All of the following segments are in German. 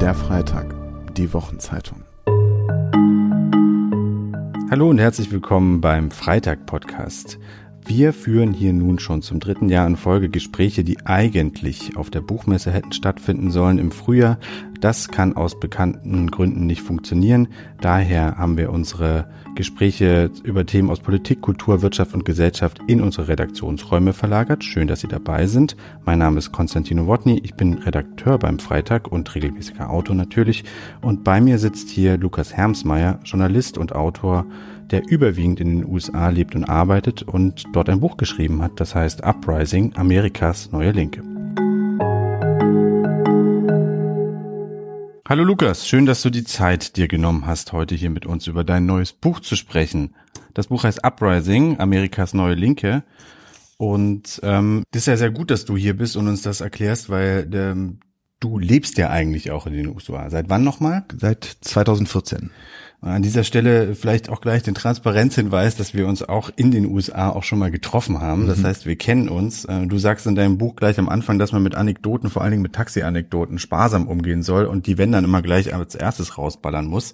Der Freitag, die Wochenzeitung. Hallo und herzlich willkommen beim Freitag-Podcast. Wir führen hier nun schon zum dritten Jahr in Folge Gespräche, die eigentlich auf der Buchmesse hätten stattfinden sollen im Frühjahr. Das kann aus bekannten Gründen nicht funktionieren. Daher haben wir unsere Gespräche über Themen aus Politik, Kultur, Wirtschaft und Gesellschaft in unsere Redaktionsräume verlagert. Schön, dass Sie dabei sind. Mein Name ist Konstantino Wotny. Ich bin Redakteur beim Freitag und regelmäßiger Autor natürlich. Und bei mir sitzt hier Lukas Hermsmeier, Journalist und Autor der überwiegend in den USA lebt und arbeitet und dort ein Buch geschrieben hat, das heißt Uprising, Amerikas neue Linke. Hallo Lukas, schön, dass du die Zeit dir genommen hast, heute hier mit uns über dein neues Buch zu sprechen. Das Buch heißt Uprising, Amerikas neue Linke. Und ähm, das ist ja sehr gut, dass du hier bist und uns das erklärst, weil ähm, du lebst ja eigentlich auch in den USA. Seit wann nochmal? Seit 2014. An dieser Stelle vielleicht auch gleich den Transparenzhinweis, dass wir uns auch in den USA auch schon mal getroffen haben. Das mhm. heißt, wir kennen uns. Äh, du sagst in deinem Buch gleich am Anfang, dass man mit Anekdoten, vor allen Dingen mit Taxi-Anekdoten, sparsam umgehen soll und die wenn dann immer gleich als erstes rausballern muss.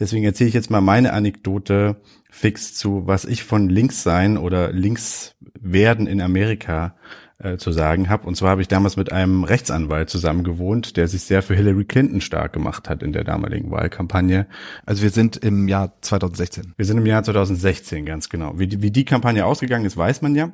Deswegen erzähle ich jetzt mal meine Anekdote fix zu, was ich von links sein oder links werden in Amerika äh, zu sagen habe. Und zwar habe ich damals mit einem Rechtsanwalt zusammen gewohnt, der sich sehr für Hillary Clinton stark gemacht hat in der damaligen Wahlkampagne. Also wir sind im Jahr 2016. Wir sind im Jahr 2016, ganz genau. Wie die, wie die Kampagne ausgegangen ist, weiß man ja.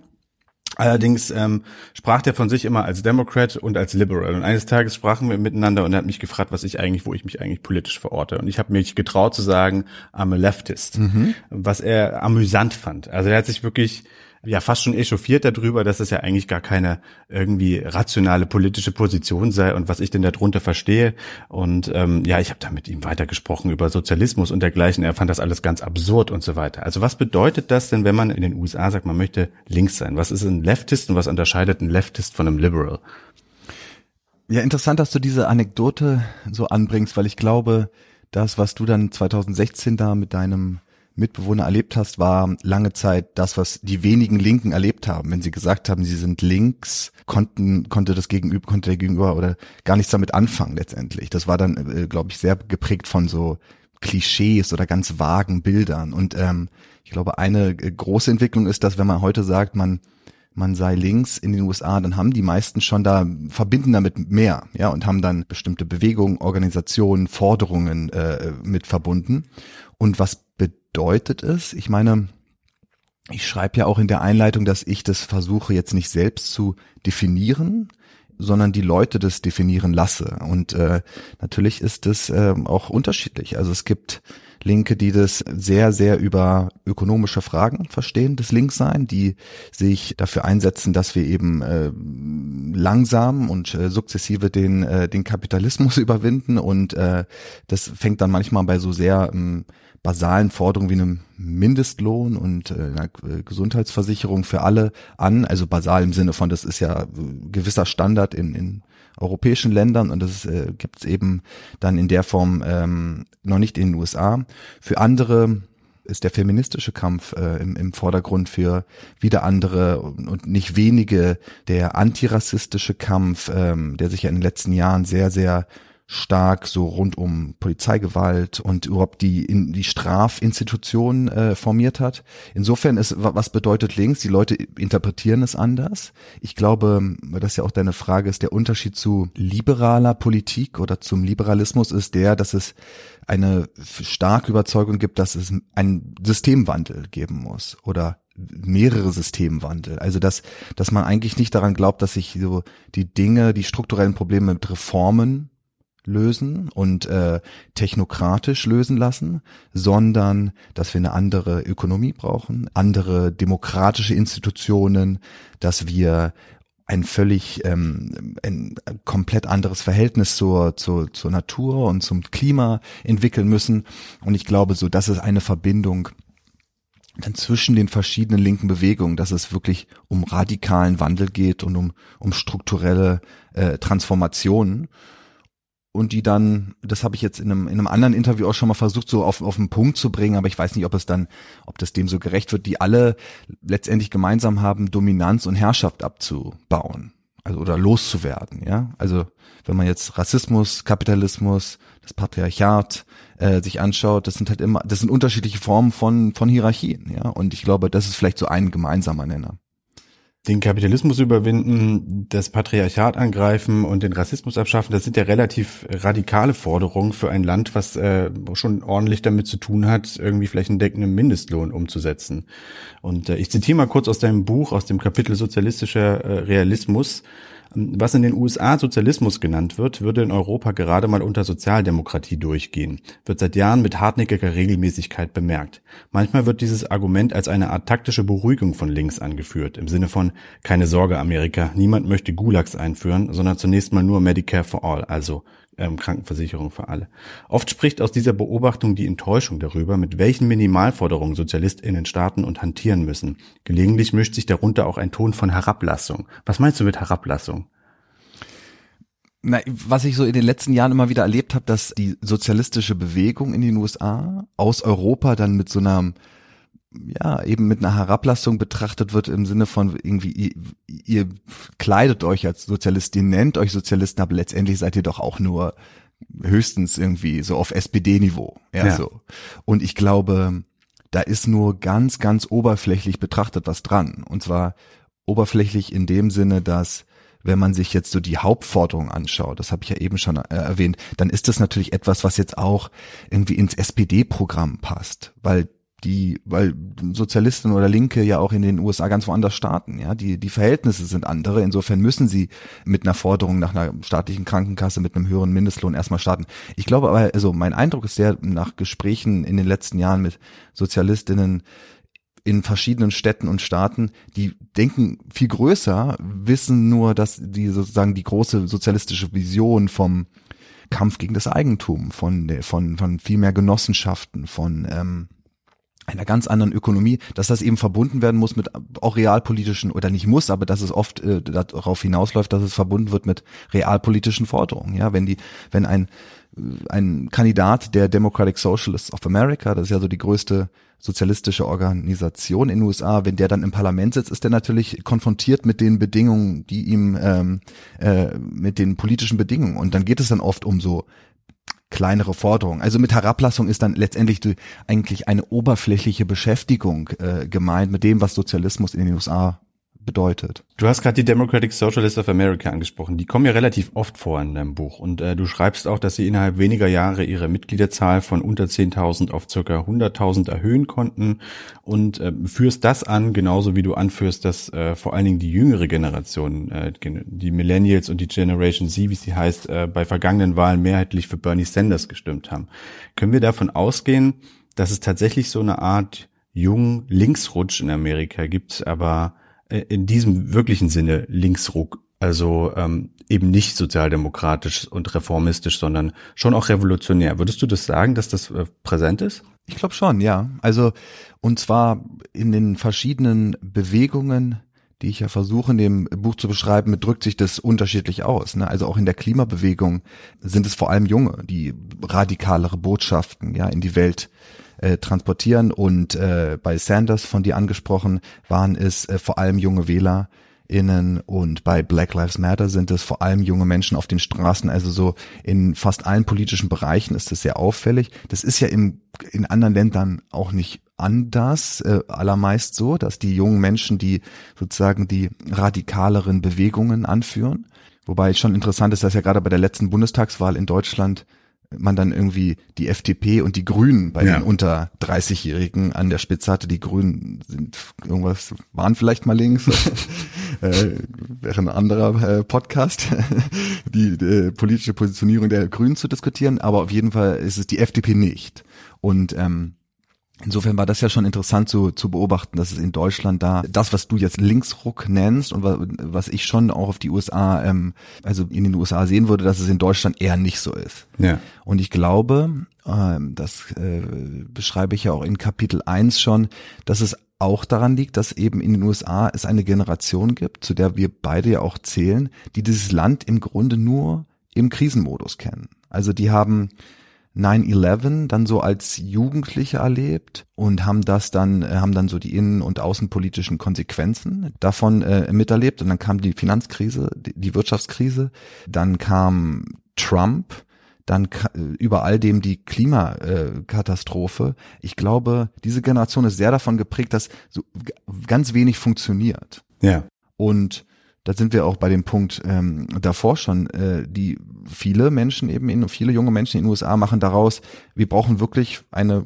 Allerdings ähm, sprach der von sich immer als Democrat und als Liberal. Und eines Tages sprachen wir miteinander und er hat mich gefragt, was ich eigentlich, wo ich mich eigentlich politisch verorte. Und ich habe mich getraut zu sagen, I'm a leftist, mhm. was er amüsant fand. Also er hat sich wirklich ja fast schon echauffiert darüber, dass es ja eigentlich gar keine irgendwie rationale politische Position sei und was ich denn darunter verstehe. Und ähm, ja, ich habe da mit ihm weitergesprochen über Sozialismus und dergleichen. Er fand das alles ganz absurd und so weiter. Also was bedeutet das denn, wenn man in den USA sagt, man möchte links sein? Was ist ein Leftist und was unterscheidet ein Leftist von einem Liberal? Ja, interessant, dass du diese Anekdote so anbringst, weil ich glaube, das, was du dann 2016 da mit deinem Mitbewohner erlebt hast, war lange Zeit das, was die wenigen Linken erlebt haben. Wenn sie gesagt haben, sie sind links, konnten, konnte das Gegenüber, konnte der Gegenüber oder gar nichts damit anfangen letztendlich. Das war dann, äh, glaube ich, sehr geprägt von so Klischees oder ganz vagen Bildern. Und ähm, ich glaube, eine äh, große Entwicklung ist, dass wenn man heute sagt, man man sei links in den USA, dann haben die meisten schon da verbinden damit mehr, ja, und haben dann bestimmte Bewegungen, Organisationen, Forderungen äh, mit verbunden. Und was bedeutet es? Ich meine, ich schreibe ja auch in der Einleitung, dass ich das versuche jetzt nicht selbst zu definieren, sondern die Leute das definieren lasse. Und äh, natürlich ist das äh, auch unterschiedlich. Also es gibt Linke, die das sehr, sehr über ökonomische Fragen verstehen, das Linksein, die sich dafür einsetzen, dass wir eben äh, langsam und äh, sukzessive den, äh, den Kapitalismus überwinden. Und äh, das fängt dann manchmal bei so sehr ähm, basalen Forderungen wie einem Mindestlohn und äh, einer Gesundheitsversicherung für alle an. Also basal im Sinne von, das ist ja gewisser Standard in, in europäischen Ländern und das äh, gibt es eben dann in der Form ähm, noch nicht in den USA. Für andere ist der feministische Kampf äh, im, im Vordergrund für wieder andere und, und nicht wenige. Der antirassistische Kampf, ähm, der sich ja in den letzten Jahren sehr, sehr stark so rund um Polizeigewalt und überhaupt die in die Strafinstitution äh, formiert hat. Insofern ist was bedeutet links? Die Leute interpretieren es anders. Ich glaube, weil das ja auch deine Frage ist, der Unterschied zu liberaler Politik oder zum Liberalismus ist der, dass es eine starke Überzeugung gibt, dass es einen Systemwandel geben muss oder mehrere Systemwandel. Also dass, dass man eigentlich nicht daran glaubt, dass sich so die Dinge, die strukturellen Probleme mit Reformen lösen und äh, technokratisch lösen lassen, sondern dass wir eine andere Ökonomie brauchen, andere demokratische Institutionen, dass wir ein völlig ähm, ein komplett anderes Verhältnis zur, zur, zur Natur und zum Klima entwickeln müssen. Und ich glaube, so das ist eine Verbindung dann zwischen den verschiedenen linken Bewegungen, dass es wirklich um radikalen Wandel geht und um, um strukturelle äh, Transformationen und die dann, das habe ich jetzt in einem, in einem anderen Interview auch schon mal versucht, so auf, auf den Punkt zu bringen, aber ich weiß nicht, ob es dann, ob das dem so gerecht wird, die alle letztendlich gemeinsam haben, Dominanz und Herrschaft abzubauen. also oder loszuwerden, ja. Also wenn man jetzt Rassismus, Kapitalismus, das Patriarchat äh, sich anschaut, das sind halt immer, das sind unterschiedliche Formen von von Hierarchien, ja. Und ich glaube, das ist vielleicht so ein gemeinsamer Nenner den Kapitalismus überwinden, das Patriarchat angreifen und den Rassismus abschaffen, das sind ja relativ radikale Forderungen für ein Land, was äh, schon ordentlich damit zu tun hat, irgendwie vielleicht einen deckenden Mindestlohn umzusetzen. Und äh, ich zitiere mal kurz aus deinem Buch, aus dem Kapitel Sozialistischer äh, Realismus. Was in den USA Sozialismus genannt wird, würde in Europa gerade mal unter Sozialdemokratie durchgehen, wird seit Jahren mit hartnäckiger Regelmäßigkeit bemerkt. Manchmal wird dieses Argument als eine Art taktische Beruhigung von links angeführt, im Sinne von keine Sorge Amerika, niemand möchte Gulags einführen, sondern zunächst mal nur Medicare for All, also ähm, Krankenversicherung für alle. Oft spricht aus dieser Beobachtung die Enttäuschung darüber, mit welchen Minimalforderungen SozialistInnen starten und hantieren müssen. Gelegentlich mischt sich darunter auch ein Ton von Herablassung. Was meinst du mit Herablassung? Na, was ich so in den letzten Jahren immer wieder erlebt habe, dass die sozialistische Bewegung in den USA aus Europa dann mit so einer ja, eben mit einer Herablassung betrachtet wird im Sinne von irgendwie, ihr, ihr kleidet euch als Sozialist, ihr nennt euch Sozialisten, aber letztendlich seid ihr doch auch nur höchstens irgendwie so auf SPD-Niveau. Ja, ja, so. Und ich glaube, da ist nur ganz, ganz oberflächlich betrachtet was dran. Und zwar oberflächlich in dem Sinne, dass wenn man sich jetzt so die Hauptforderung anschaut, das habe ich ja eben schon äh, erwähnt, dann ist das natürlich etwas, was jetzt auch irgendwie ins SPD-Programm passt, weil die, weil Sozialisten oder Linke ja auch in den USA ganz woanders starten, ja, die, die Verhältnisse sind andere, insofern müssen sie mit einer Forderung nach einer staatlichen Krankenkasse mit einem höheren Mindestlohn erstmal starten. Ich glaube aber, also mein Eindruck ist der, nach Gesprächen in den letzten Jahren mit Sozialistinnen, in verschiedenen Städten und Staaten, die denken viel größer, wissen nur, dass die sozusagen die große sozialistische Vision vom Kampf gegen das Eigentum, von, von, von viel mehr Genossenschaften, von ähm, einer ganz anderen Ökonomie, dass das eben verbunden werden muss mit auch realpolitischen oder nicht muss, aber dass es oft äh, darauf hinausläuft, dass es verbunden wird mit realpolitischen Forderungen. Ja, wenn die, wenn ein äh, ein Kandidat der Democratic Socialists of America, das ist ja so die größte sozialistische Organisation in den USA, wenn der dann im Parlament sitzt, ist der natürlich konfrontiert mit den Bedingungen, die ihm ähm, äh, mit den politischen Bedingungen. Und dann geht es dann oft um so kleinere Forderungen. Also mit Herablassung ist dann letztendlich die, eigentlich eine oberflächliche Beschäftigung äh, gemeint mit dem, was Sozialismus in den USA bedeutet. Du hast gerade die Democratic Socialists of America angesprochen. Die kommen ja relativ oft vor in deinem Buch. Und äh, du schreibst auch, dass sie innerhalb weniger Jahre ihre Mitgliederzahl von unter 10.000 auf circa 100.000 erhöhen konnten und äh, führst das an, genauso wie du anführst, dass äh, vor allen Dingen die jüngere Generation, äh, die Millennials und die Generation Z, wie sie heißt, äh, bei vergangenen Wahlen mehrheitlich für Bernie Sanders gestimmt haben. Können wir davon ausgehen, dass es tatsächlich so eine Art jungen Linksrutsch in Amerika gibt, aber in diesem wirklichen Sinne Linksruck, also ähm, eben nicht sozialdemokratisch und reformistisch, sondern schon auch revolutionär. Würdest du das sagen, dass das äh, präsent ist? Ich glaube schon, ja. Also und zwar in den verschiedenen Bewegungen, die ich ja versuche in dem Buch zu beschreiben, drückt sich das unterschiedlich aus. Ne? Also auch in der Klimabewegung sind es vor allem Junge, die radikalere Botschaften ja in die Welt äh, transportieren. Und äh, bei Sanders, von dir angesprochen, waren es äh, vor allem junge Wähler, innen und bei Black Lives Matter sind es vor allem junge Menschen auf den Straßen, also so in fast allen politischen Bereichen ist das sehr auffällig. Das ist ja im, in anderen Ländern auch nicht anders, äh, allermeist so, dass die jungen Menschen, die sozusagen die radikaleren Bewegungen anführen, wobei schon interessant ist, dass ja gerade bei der letzten Bundestagswahl in Deutschland man dann irgendwie die FDP und die Grünen bei ja. den unter 30-Jährigen an der Spitze hatte. Die Grünen sind irgendwas, waren vielleicht mal links, äh, wäre ein anderer äh, Podcast, die äh, politische Positionierung der Grünen zu diskutieren, aber auf jeden Fall ist es die FDP nicht. Und ähm, Insofern war das ja schon interessant zu, zu beobachten, dass es in Deutschland da das, was du jetzt Linksruck nennst und was ich schon auch auf die USA, ähm, also in den USA sehen würde, dass es in Deutschland eher nicht so ist. Ja. Und ich glaube, ähm, das äh, beschreibe ich ja auch in Kapitel 1 schon, dass es auch daran liegt, dass eben in den USA es eine Generation gibt, zu der wir beide ja auch zählen, die dieses Land im Grunde nur im Krisenmodus kennen. Also die haben 9-11 dann so als Jugendliche erlebt und haben das dann, äh, haben dann so die innen- und außenpolitischen Konsequenzen davon äh, miterlebt. Und dann kam die Finanzkrise, die, die Wirtschaftskrise, dann kam Trump, dann über all dem die Klimakatastrophe. Ich glaube, diese Generation ist sehr davon geprägt, dass so ganz wenig funktioniert. Ja. Und da sind wir auch bei dem Punkt ähm, davor schon, äh, die viele Menschen eben in, viele junge Menschen in den USA machen daraus, wir brauchen wirklich eine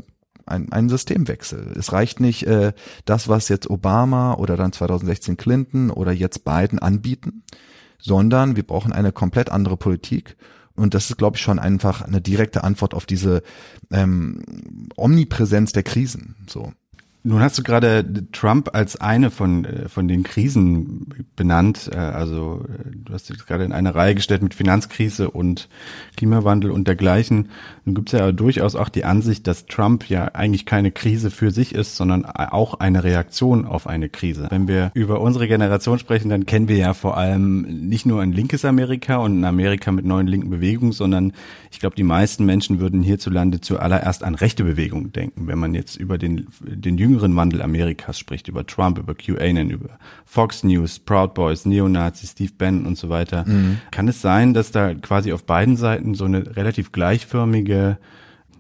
ein, einen Systemwechsel. Es reicht nicht äh, das, was jetzt Obama oder dann 2016 Clinton oder jetzt Biden anbieten, sondern wir brauchen eine komplett andere Politik. Und das ist, glaube ich, schon einfach eine direkte Antwort auf diese ähm, Omnipräsenz der Krisen. So. Nun hast du gerade Trump als eine von, äh, von den Krisen benannt. Äh, also äh, du hast dich gerade in eine Reihe gestellt mit Finanzkrise und Klimawandel und dergleichen. Nun gibt es ja durchaus auch die Ansicht, dass Trump ja eigentlich keine Krise für sich ist, sondern auch eine Reaktion auf eine Krise. Wenn wir über unsere Generation sprechen, dann kennen wir ja vor allem nicht nur ein linkes Amerika und ein Amerika mit neuen linken Bewegungen, sondern ich glaube, die meisten Menschen würden hierzulande zuallererst an rechte Bewegungen denken, wenn man jetzt über den, den jüngeren Wandel Amerikas spricht, über Trump, über QAnon, über Fox News, Proud Boys, Neonazis, Steve Bannon und so weiter. Mhm. Kann es sein, dass da quasi auf beiden Seiten so eine relativ gleichförmige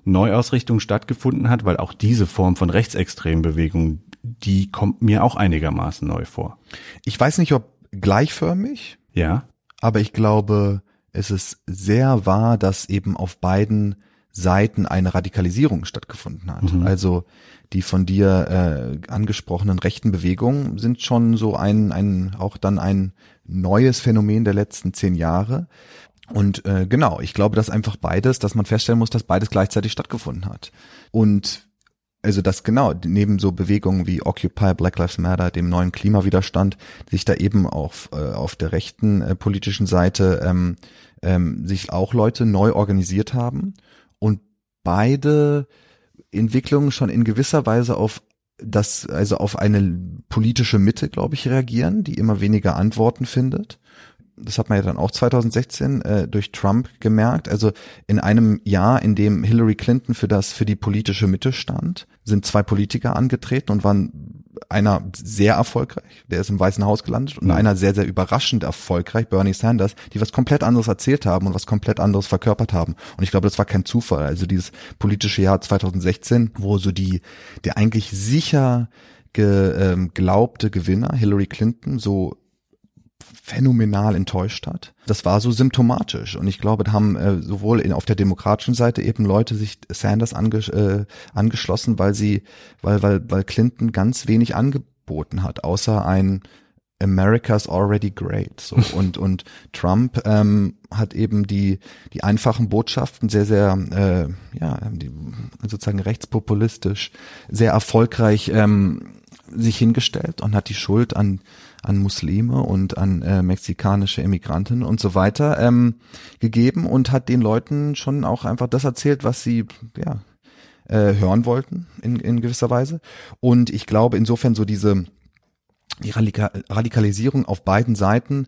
Neuausrichtung stattgefunden hat, weil auch diese Form von rechtsextremen Bewegungen, die kommt mir auch einigermaßen neu vor. Ich weiß nicht, ob gleichförmig. Ja. Aber ich glaube, es ist sehr wahr, dass eben auf beiden Seiten eine Radikalisierung stattgefunden hat. Mhm. Also die von dir äh, angesprochenen rechten Bewegungen sind schon so ein, ein auch dann ein neues Phänomen der letzten zehn Jahre. Und äh, genau, ich glaube, dass einfach beides, dass man feststellen muss, dass beides gleichzeitig stattgefunden hat. Und also das genau, neben so Bewegungen wie Occupy, Black Lives Matter, dem neuen Klimawiderstand, sich da eben auf, äh, auf der rechten äh, politischen Seite ähm, ähm, sich auch Leute neu organisiert haben beide Entwicklungen schon in gewisser Weise auf das, also auf eine politische Mitte, glaube ich, reagieren, die immer weniger Antworten findet. Das hat man ja dann auch 2016 äh, durch Trump gemerkt. Also in einem Jahr, in dem Hillary Clinton für das, für die politische Mitte stand, sind zwei Politiker angetreten und waren einer sehr erfolgreich, der ist im Weißen Haus gelandet, und mhm. einer sehr, sehr überraschend erfolgreich, Bernie Sanders, die was komplett anderes erzählt haben und was komplett anderes verkörpert haben. Und ich glaube, das war kein Zufall. Also dieses politische Jahr 2016, wo so die, der eigentlich sicher geglaubte ähm, Gewinner, Hillary Clinton, so phänomenal enttäuscht hat. Das war so symptomatisch und ich glaube, da haben äh, sowohl in, auf der demokratischen Seite eben Leute sich Sanders ange, äh, angeschlossen, weil sie, weil, weil, weil Clinton ganz wenig angeboten hat, außer ein America's already great. So. Und, und Trump ähm, hat eben die, die einfachen Botschaften sehr, sehr, äh, ja, die, sozusagen rechtspopulistisch, sehr erfolgreich ähm, sich hingestellt und hat die Schuld an an Muslime und an äh, mexikanische Immigranten und so weiter ähm, gegeben und hat den Leuten schon auch einfach das erzählt, was sie ja äh, hören wollten in, in gewisser Weise. Und ich glaube insofern so diese die Radika Radikalisierung auf beiden Seiten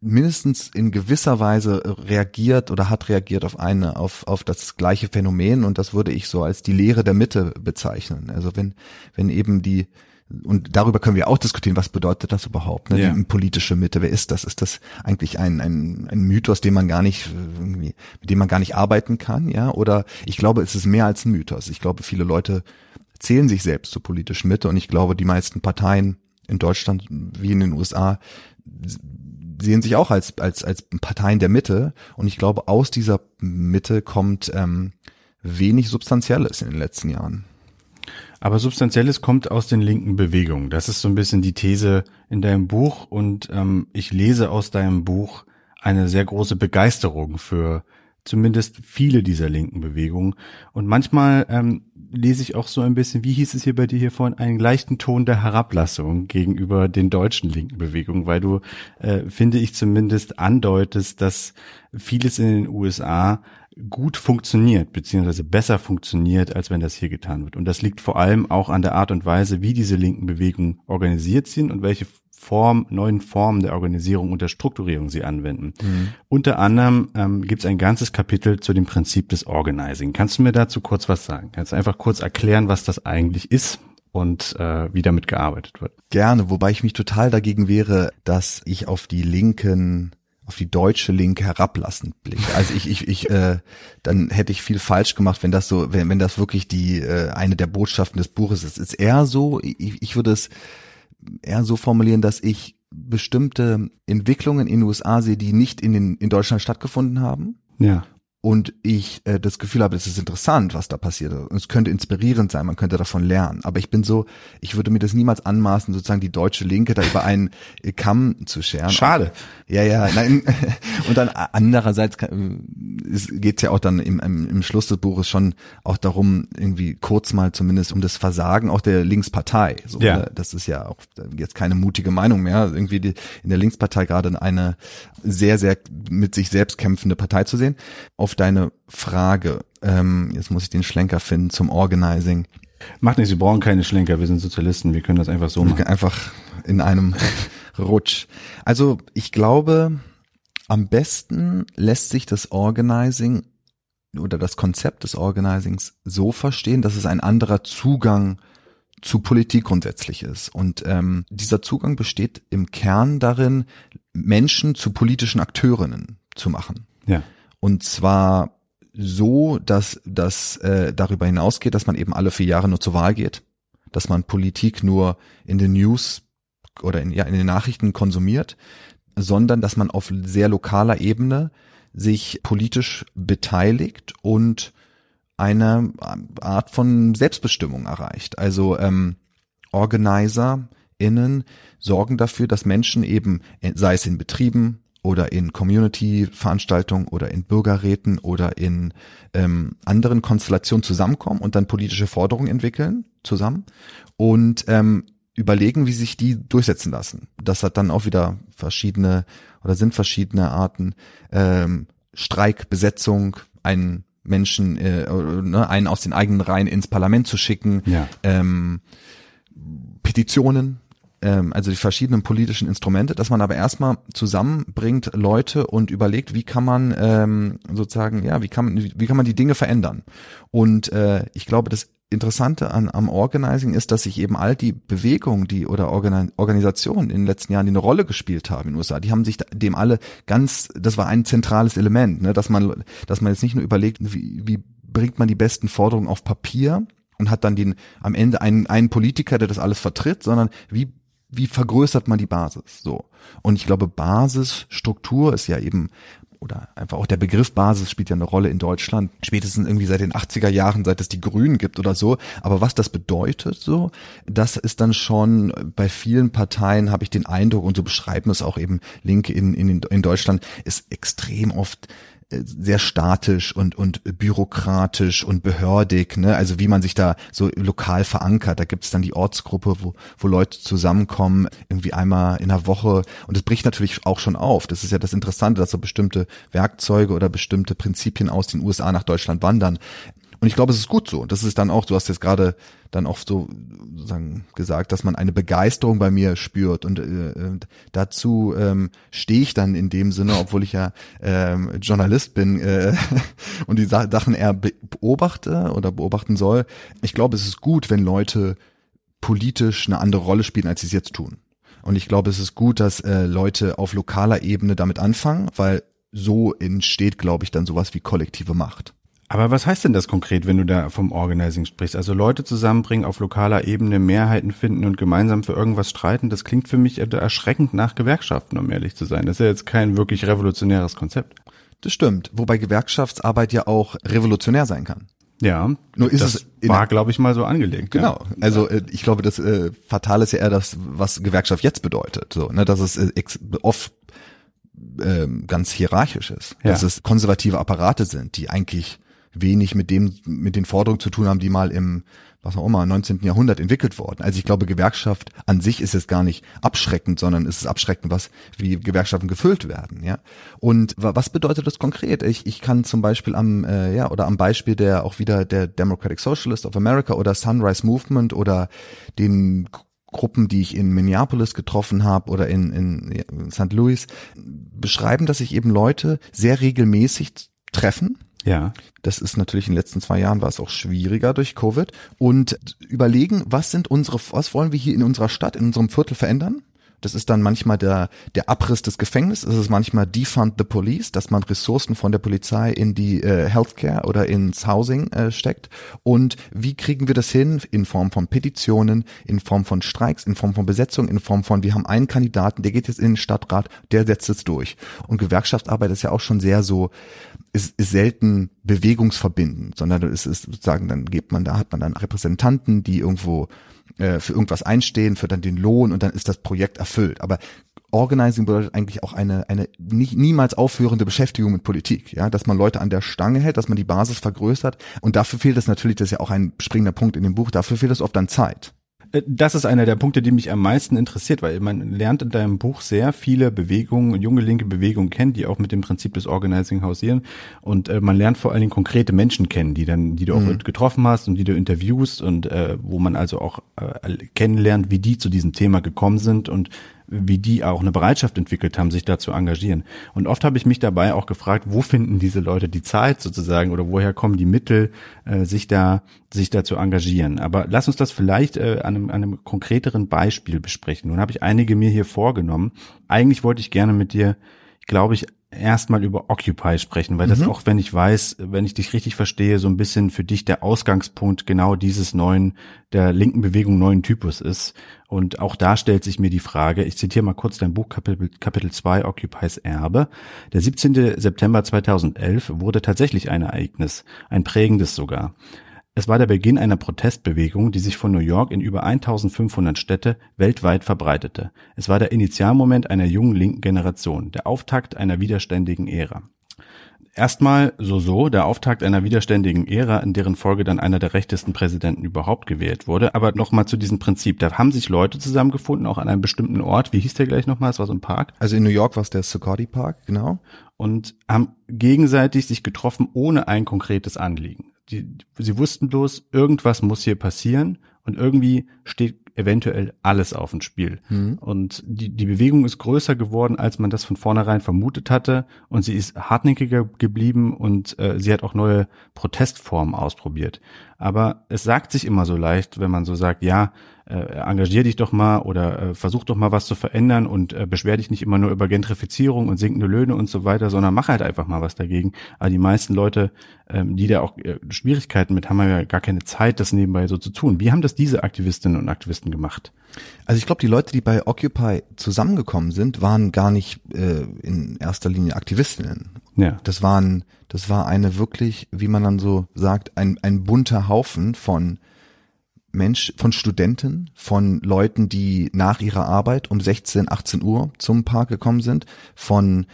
mindestens in gewisser Weise reagiert oder hat reagiert auf eine, auf, auf das gleiche Phänomen und das würde ich so als die Lehre der Mitte bezeichnen. Also wenn, wenn eben die, und darüber können wir auch diskutieren, was bedeutet das überhaupt, ne? Ja. Die politische Mitte, wer ist das? Ist das eigentlich ein, ein, ein Mythos, den man gar nicht, irgendwie, mit dem man gar nicht arbeiten kann, ja? Oder ich glaube, es ist mehr als ein Mythos. Ich glaube, viele Leute zählen sich selbst zur politischen Mitte und ich glaube, die meisten Parteien in Deutschland wie in den USA sehen sich auch als, als, als Parteien der Mitte und ich glaube, aus dieser Mitte kommt ähm, wenig Substanzielles in den letzten Jahren. Aber Substanzielles kommt aus den linken Bewegungen. Das ist so ein bisschen die These in deinem Buch und ähm, ich lese aus deinem Buch eine sehr große Begeisterung für zumindest viele dieser linken Bewegungen. Und manchmal ähm, lese ich auch so ein bisschen, wie hieß es hier bei dir hier vorhin, einen leichten Ton der Herablassung gegenüber den deutschen linken Bewegungen, weil du, äh, finde ich zumindest, andeutest, dass vieles in den USA gut funktioniert, beziehungsweise besser funktioniert, als wenn das hier getan wird. Und das liegt vor allem auch an der Art und Weise, wie diese linken Bewegungen organisiert sind und welche Form, neuen Formen der Organisierung und der Strukturierung sie anwenden. Mhm. Unter anderem ähm, gibt es ein ganzes Kapitel zu dem Prinzip des Organizing. Kannst du mir dazu kurz was sagen? Kannst du einfach kurz erklären, was das eigentlich ist und äh, wie damit gearbeitet wird? Gerne, wobei ich mich total dagegen wäre, dass ich auf die linken auf die deutsche Linke herablassend blicke. Also ich, ich, ich, äh, dann hätte ich viel falsch gemacht, wenn das so, wenn, wenn das wirklich die äh, eine der Botschaften des Buches ist. Ist eher so, ich, ich würde es eher so formulieren, dass ich bestimmte Entwicklungen in den USA sehe, die nicht in den in Deutschland stattgefunden haben. Ja und ich äh, das Gefühl habe, es ist interessant, was da passiert. Und es könnte inspirierend sein, man könnte davon lernen. Aber ich bin so, ich würde mir das niemals anmaßen, sozusagen die deutsche Linke da über einen Kamm zu scheren. Schade. Ja, ja, nein. Und dann andererseits es geht ja auch dann im, im, im Schluss des Buches schon auch darum, irgendwie kurz mal zumindest um das Versagen auch der Linkspartei. So, ja. Ne? Das ist ja auch jetzt keine mutige Meinung mehr, irgendwie die, in der Linkspartei gerade eine sehr, sehr mit sich selbst kämpfende Partei zu sehen. Auf deine Frage, ähm, jetzt muss ich den Schlenker finden zum Organizing. Macht nichts, wir brauchen keine Schlenker, wir sind Sozialisten, wir können das einfach so machen. Einfach in einem Rutsch. Also ich glaube, am besten lässt sich das Organizing oder das Konzept des Organizings so verstehen, dass es ein anderer Zugang zu Politik grundsätzlich ist. Und ähm, dieser Zugang besteht im Kern darin, Menschen zu politischen Akteurinnen zu machen. Ja. Und zwar so, dass das äh, darüber hinausgeht, dass man eben alle vier Jahre nur zur Wahl geht, dass man Politik nur in den News oder in, ja, in den Nachrichten konsumiert, sondern dass man auf sehr lokaler Ebene sich politisch beteiligt und eine Art von Selbstbestimmung erreicht. Also ähm, Organizer innen sorgen dafür, dass Menschen eben, sei es in Betrieben, oder in Community-Veranstaltungen oder in Bürgerräten oder in ähm, anderen Konstellationen zusammenkommen und dann politische Forderungen entwickeln zusammen und ähm, überlegen, wie sich die durchsetzen lassen. Das hat dann auch wieder verschiedene oder sind verschiedene Arten ähm, Streik, Besetzung, einen Menschen, äh, ne, einen aus den eigenen Reihen ins Parlament zu schicken, ja. ähm, Petitionen, ähm, also die verschiedenen politischen Instrumente, dass man aber erstmal zusammenbringt Leute und überlegt, wie kann man ähm, sozusagen, ja, wie kann man, wie kann man die Dinge verändern? Und äh, ich glaube, das Interessante an, am Organizing ist, dass sich eben all die Bewegungen, die oder Organ Organisationen in den letzten Jahren, die eine Rolle gespielt haben in den USA, die haben sich dem alle ganz, das war ein zentrales Element, ne, dass man, dass man jetzt nicht nur überlegt, wie, wie bringt man die besten Forderungen auf Papier und hat dann den am Ende einen, einen Politiker, der das alles vertritt, sondern wie wie vergrößert man die Basis? So. Und ich glaube, Basisstruktur ist ja eben oder einfach auch der Begriff Basis spielt ja eine Rolle in Deutschland, spätestens irgendwie seit den 80er Jahren, seit es die Grünen gibt oder so. Aber was das bedeutet so, das ist dann schon bei vielen Parteien, habe ich den Eindruck, und so beschreiben es auch eben Linke in, in, in Deutschland, ist extrem oft sehr statisch und und bürokratisch und behördig, ne? Also wie man sich da so lokal verankert. Da gibt's dann die Ortsgruppe, wo wo Leute zusammenkommen, irgendwie einmal in der Woche. Und das bricht natürlich auch schon auf. Das ist ja das Interessante, dass so bestimmte Werkzeuge oder bestimmte Prinzipien aus den USA nach Deutschland wandern. Und ich glaube, es ist gut so. Das ist dann auch, du hast jetzt gerade dann oft so sagen, gesagt, dass man eine Begeisterung bei mir spürt. Und äh dazu ähm, stehe ich dann in dem Sinne, obwohl ich ja ähm, Journalist bin äh, und die Sachen eher beobachte oder beobachten soll. Ich glaube, es ist gut, wenn Leute politisch eine andere Rolle spielen, als sie es jetzt tun. Und ich glaube, es ist gut, dass äh, Leute auf lokaler Ebene damit anfangen, weil so entsteht, glaube ich, dann sowas wie kollektive Macht. Aber was heißt denn das konkret, wenn du da vom Organizing sprichst? Also Leute zusammenbringen, auf lokaler Ebene Mehrheiten finden und gemeinsam für irgendwas streiten, das klingt für mich erschreckend nach Gewerkschaften, um ehrlich zu sein. Das ist ja jetzt kein wirklich revolutionäres Konzept. Das stimmt, wobei Gewerkschaftsarbeit ja auch revolutionär sein kann. Ja, nur ist das es war, glaube ich, mal so angelegt. Genau. Ja. Also äh, ich glaube, das äh, Fatale ist ja eher das, was Gewerkschaft jetzt bedeutet. So, ne, dass es äh, oft äh, ganz hierarchisch ist, ja. dass es konservative Apparate sind, die eigentlich wenig mit dem, mit den Forderungen zu tun haben, die mal im, was auch immer, 19. Jahrhundert entwickelt wurden. Also ich glaube, Gewerkschaft an sich ist es gar nicht abschreckend, sondern es ist abschreckend, was, wie Gewerkschaften gefüllt werden, ja. Und was bedeutet das konkret? Ich, ich kann zum Beispiel am, äh, ja, oder am Beispiel der, auch wieder der Democratic Socialist of America oder Sunrise Movement oder den Gruppen, die ich in Minneapolis getroffen habe oder in, in St. Louis, beschreiben, dass sich eben Leute sehr regelmäßig treffen. Ja. Das ist natürlich in den letzten zwei Jahren war es auch schwieriger durch Covid und überlegen, was sind unsere, was wollen wir hier in unserer Stadt, in unserem Viertel verändern? Das ist dann manchmal der, der Abriss des Gefängnisses, es ist manchmal Defund the Police, dass man Ressourcen von der Polizei in die äh, Healthcare oder ins Housing äh, steckt. Und wie kriegen wir das hin? In Form von Petitionen, in Form von Streiks, in Form von Besetzung, in Form von, wir haben einen Kandidaten, der geht jetzt in den Stadtrat, der setzt es durch. Und Gewerkschaftsarbeit ist ja auch schon sehr so, ist, ist selten bewegungsverbindend, sondern es ist sozusagen, dann gibt man, da hat man dann Repräsentanten, die irgendwo äh, für irgendwas einstehen, für dann den Lohn und dann ist das Projekt erfüllt. Aber Organizing bedeutet eigentlich auch eine, eine nie, niemals aufhörende Beschäftigung mit Politik, ja, dass man Leute an der Stange hält, dass man die Basis vergrößert und dafür fehlt es natürlich, das ist ja auch ein springender Punkt in dem Buch, dafür fehlt es oft an Zeit. Äh, das ist einer der Punkte, die mich am meisten interessiert, weil man lernt in deinem Buch sehr viele Bewegungen, junge linke Bewegungen kennen, die auch mit dem Prinzip des Organizing hausieren. Und äh, man lernt vor allen Dingen konkrete Menschen kennen, die dann, die du mhm. auch getroffen hast und die du interviewst und äh, wo man also auch äh, kennenlernt, wie die zu diesem Thema gekommen sind und wie die auch eine Bereitschaft entwickelt haben, sich da zu engagieren. Und oft habe ich mich dabei auch gefragt, wo finden diese Leute die Zeit sozusagen oder woher kommen die Mittel, äh, sich da sich da zu engagieren. Aber lass uns das vielleicht äh, an, einem, an einem konkreteren Beispiel besprechen. Nun habe ich einige mir hier vorgenommen. Eigentlich wollte ich gerne mit dir, glaube ich, erstmal über Occupy sprechen, weil das mhm. auch, wenn ich weiß, wenn ich dich richtig verstehe, so ein bisschen für dich der Ausgangspunkt genau dieses neuen, der linken Bewegung neuen Typus ist. Und auch da stellt sich mir die Frage, ich zitiere mal kurz dein Buch Kapitel, Kapitel 2 Occupy's Erbe. Der 17. September 2011 wurde tatsächlich ein Ereignis, ein prägendes sogar. Es war der Beginn einer Protestbewegung, die sich von New York in über 1500 Städte weltweit verbreitete. Es war der Initialmoment einer jungen linken Generation, der Auftakt einer widerständigen Ära. Erstmal so so, der Auftakt einer widerständigen Ära, in deren Folge dann einer der rechtesten Präsidenten überhaupt gewählt wurde. Aber nochmal zu diesem Prinzip. Da haben sich Leute zusammengefunden, auch an einem bestimmten Ort. Wie hieß der gleich nochmal? Es war so ein Park. Also in New York war es der Socordi Park, genau. Und haben gegenseitig sich getroffen ohne ein konkretes Anliegen die, sie wussten bloß, irgendwas muss hier passieren und irgendwie steht eventuell alles auf dem Spiel. Mhm. Und die, die Bewegung ist größer geworden, als man das von vornherein vermutet hatte. Und sie ist hartnäckiger geblieben und äh, sie hat auch neue Protestformen ausprobiert. Aber es sagt sich immer so leicht, wenn man so sagt, ja, äh, engagier dich doch mal oder äh, versuch doch mal was zu verändern und äh, beschwer dich nicht immer nur über Gentrifizierung und sinkende Löhne und so weiter, sondern mach halt einfach mal was dagegen. Aber die meisten Leute, ähm, die da auch äh, Schwierigkeiten mit haben, haben ja gar keine Zeit, das nebenbei so zu tun. Wie haben das diese Aktivistinnen und Aktivisten gemacht? Also ich glaube, die Leute, die bei Occupy zusammengekommen sind, waren gar nicht äh, in erster Linie Aktivistinnen. Ja. Das waren, das war eine wirklich, wie man dann so sagt, ein, ein bunter Haufen von Mensch, von Studenten, von Leuten, die nach ihrer Arbeit um 16, 18 Uhr zum Park gekommen sind, von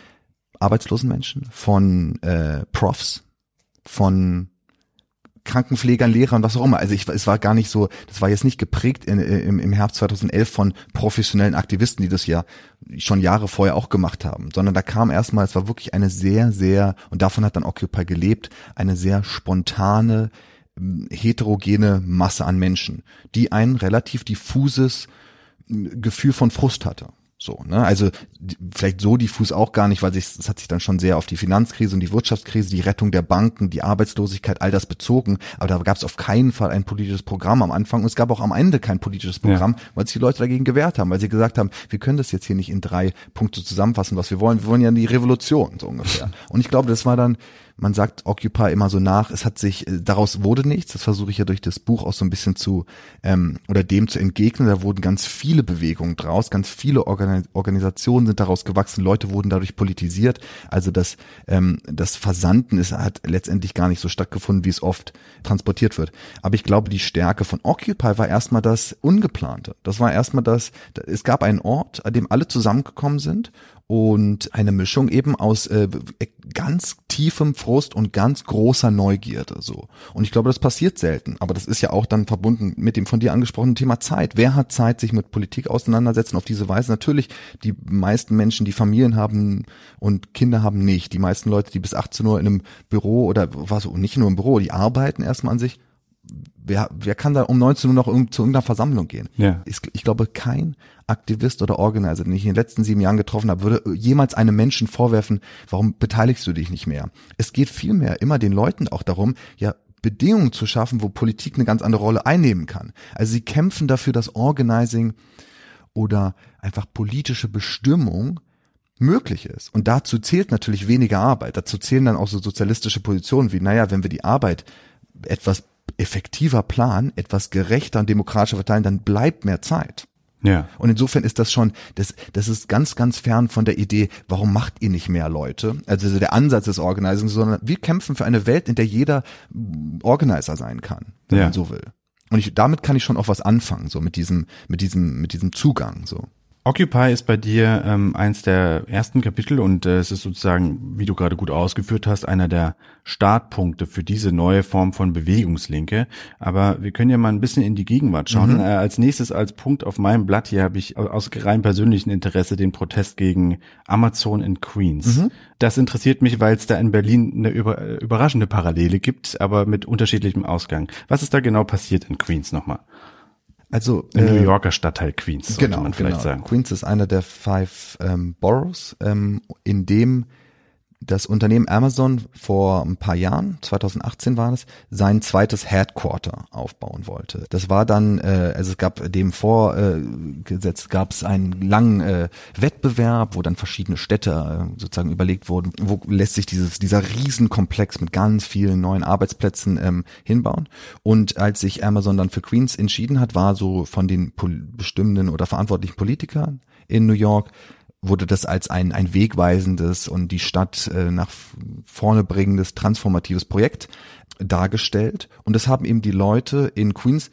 arbeitslosen Menschen, von äh, Profs, von Krankenpflegern, Lehrern, was auch immer. Also ich, es war gar nicht so, das war jetzt nicht geprägt in, im, im Herbst 2011 von professionellen Aktivisten, die das ja schon Jahre vorher auch gemacht haben, sondern da kam erstmal, es war wirklich eine sehr, sehr, und davon hat dann Occupy gelebt, eine sehr spontane, heterogene Masse an Menschen, die ein relativ diffuses Gefühl von Frust hatte. So, ne? Also vielleicht so diffus auch gar nicht, weil sich das hat sich dann schon sehr auf die Finanzkrise und die Wirtschaftskrise, die Rettung der Banken, die Arbeitslosigkeit, all das bezogen. Aber da gab es auf keinen Fall ein politisches Programm am Anfang und es gab auch am Ende kein politisches Programm, ja. weil sich die Leute dagegen gewehrt haben, weil sie gesagt haben, wir können das jetzt hier nicht in drei Punkte zusammenfassen, was wir wollen. Wir wollen ja die Revolution so ungefähr. Und ich glaube, das war dann man sagt Occupy immer so nach, es hat sich, äh, daraus wurde nichts, das versuche ich ja durch das Buch auch so ein bisschen zu, ähm, oder dem zu entgegnen, da wurden ganz viele Bewegungen draus, ganz viele Organ Organisationen sind daraus gewachsen, Leute wurden dadurch politisiert, also das, ähm, das Versanden ist, hat letztendlich gar nicht so stattgefunden, wie es oft transportiert wird. Aber ich glaube, die Stärke von Occupy war erstmal das Ungeplante. Das war erstmal das, es gab einen Ort, an dem alle zusammengekommen sind und eine Mischung eben aus äh, ganz tiefem Frust und ganz großer Neugierde so. Und ich glaube, das passiert selten, aber das ist ja auch dann verbunden mit dem von dir angesprochenen Thema Zeit. Wer hat Zeit, sich mit Politik auseinandersetzen auf diese Weise? Natürlich, die meisten Menschen, die Familien haben und Kinder haben nicht. Die meisten Leute, die bis 18 Uhr in einem Büro oder was nicht nur im Büro, die arbeiten erstmal an sich wer, wer kann da um 19 Uhr noch zu irgendeiner Versammlung gehen? Ja. Ich, ich glaube, kein Aktivist oder Organizer, den ich in den letzten sieben Jahren getroffen habe, würde jemals einem Menschen vorwerfen, warum beteiligst du dich nicht mehr? Es geht vielmehr immer den Leuten auch darum, ja, Bedingungen zu schaffen, wo Politik eine ganz andere Rolle einnehmen kann. Also sie kämpfen dafür, dass Organizing oder einfach politische Bestimmung möglich ist. Und dazu zählt natürlich weniger Arbeit. Dazu zählen dann auch so sozialistische Positionen wie, naja, wenn wir die Arbeit etwas effektiver planen, etwas gerechter und demokratischer verteilen, dann bleibt mehr Zeit. Ja. Und insofern ist das schon, das, das ist ganz, ganz fern von der Idee, warum macht ihr nicht mehr Leute? Also der Ansatz des Organizing, sondern wir kämpfen für eine Welt, in der jeder Organizer sein kann, wenn Ja. man so will. Und ich, damit kann ich schon auch was anfangen, so mit diesem, mit diesem, mit diesem Zugang, so. Occupy ist bei dir ähm, eins der ersten Kapitel und äh, es ist sozusagen, wie du gerade gut ausgeführt hast, einer der Startpunkte für diese neue Form von Bewegungslinke. Aber wir können ja mal ein bisschen in die Gegenwart schauen. Mhm. Äh, als nächstes als Punkt auf meinem Blatt hier habe ich aus rein persönlichem Interesse den Protest gegen Amazon in Queens. Mhm. Das interessiert mich, weil es da in Berlin eine über, überraschende Parallele gibt, aber mit unterschiedlichem Ausgang. Was ist da genau passiert in Queens nochmal? Also Im äh, New Yorker Stadtteil Queens, sollte genau, man vielleicht genau. sagen. Queens ist einer der five ähm, Boroughs, ähm, in dem das Unternehmen Amazon vor ein paar Jahren, 2018 war es, sein zweites Headquarter aufbauen wollte. Das war dann, äh, also es gab dem vorgesetzt, gab es einen langen äh, Wettbewerb, wo dann verschiedene Städte äh, sozusagen überlegt wurden, wo lässt sich dieses dieser Riesenkomplex mit ganz vielen neuen Arbeitsplätzen ähm, hinbauen. Und als sich Amazon dann für Queens entschieden hat, war so von den bestimmenden oder verantwortlichen Politikern in New York wurde das als ein, ein wegweisendes und die Stadt äh, nach vorne bringendes, transformatives Projekt dargestellt. Und das haben eben die Leute in Queens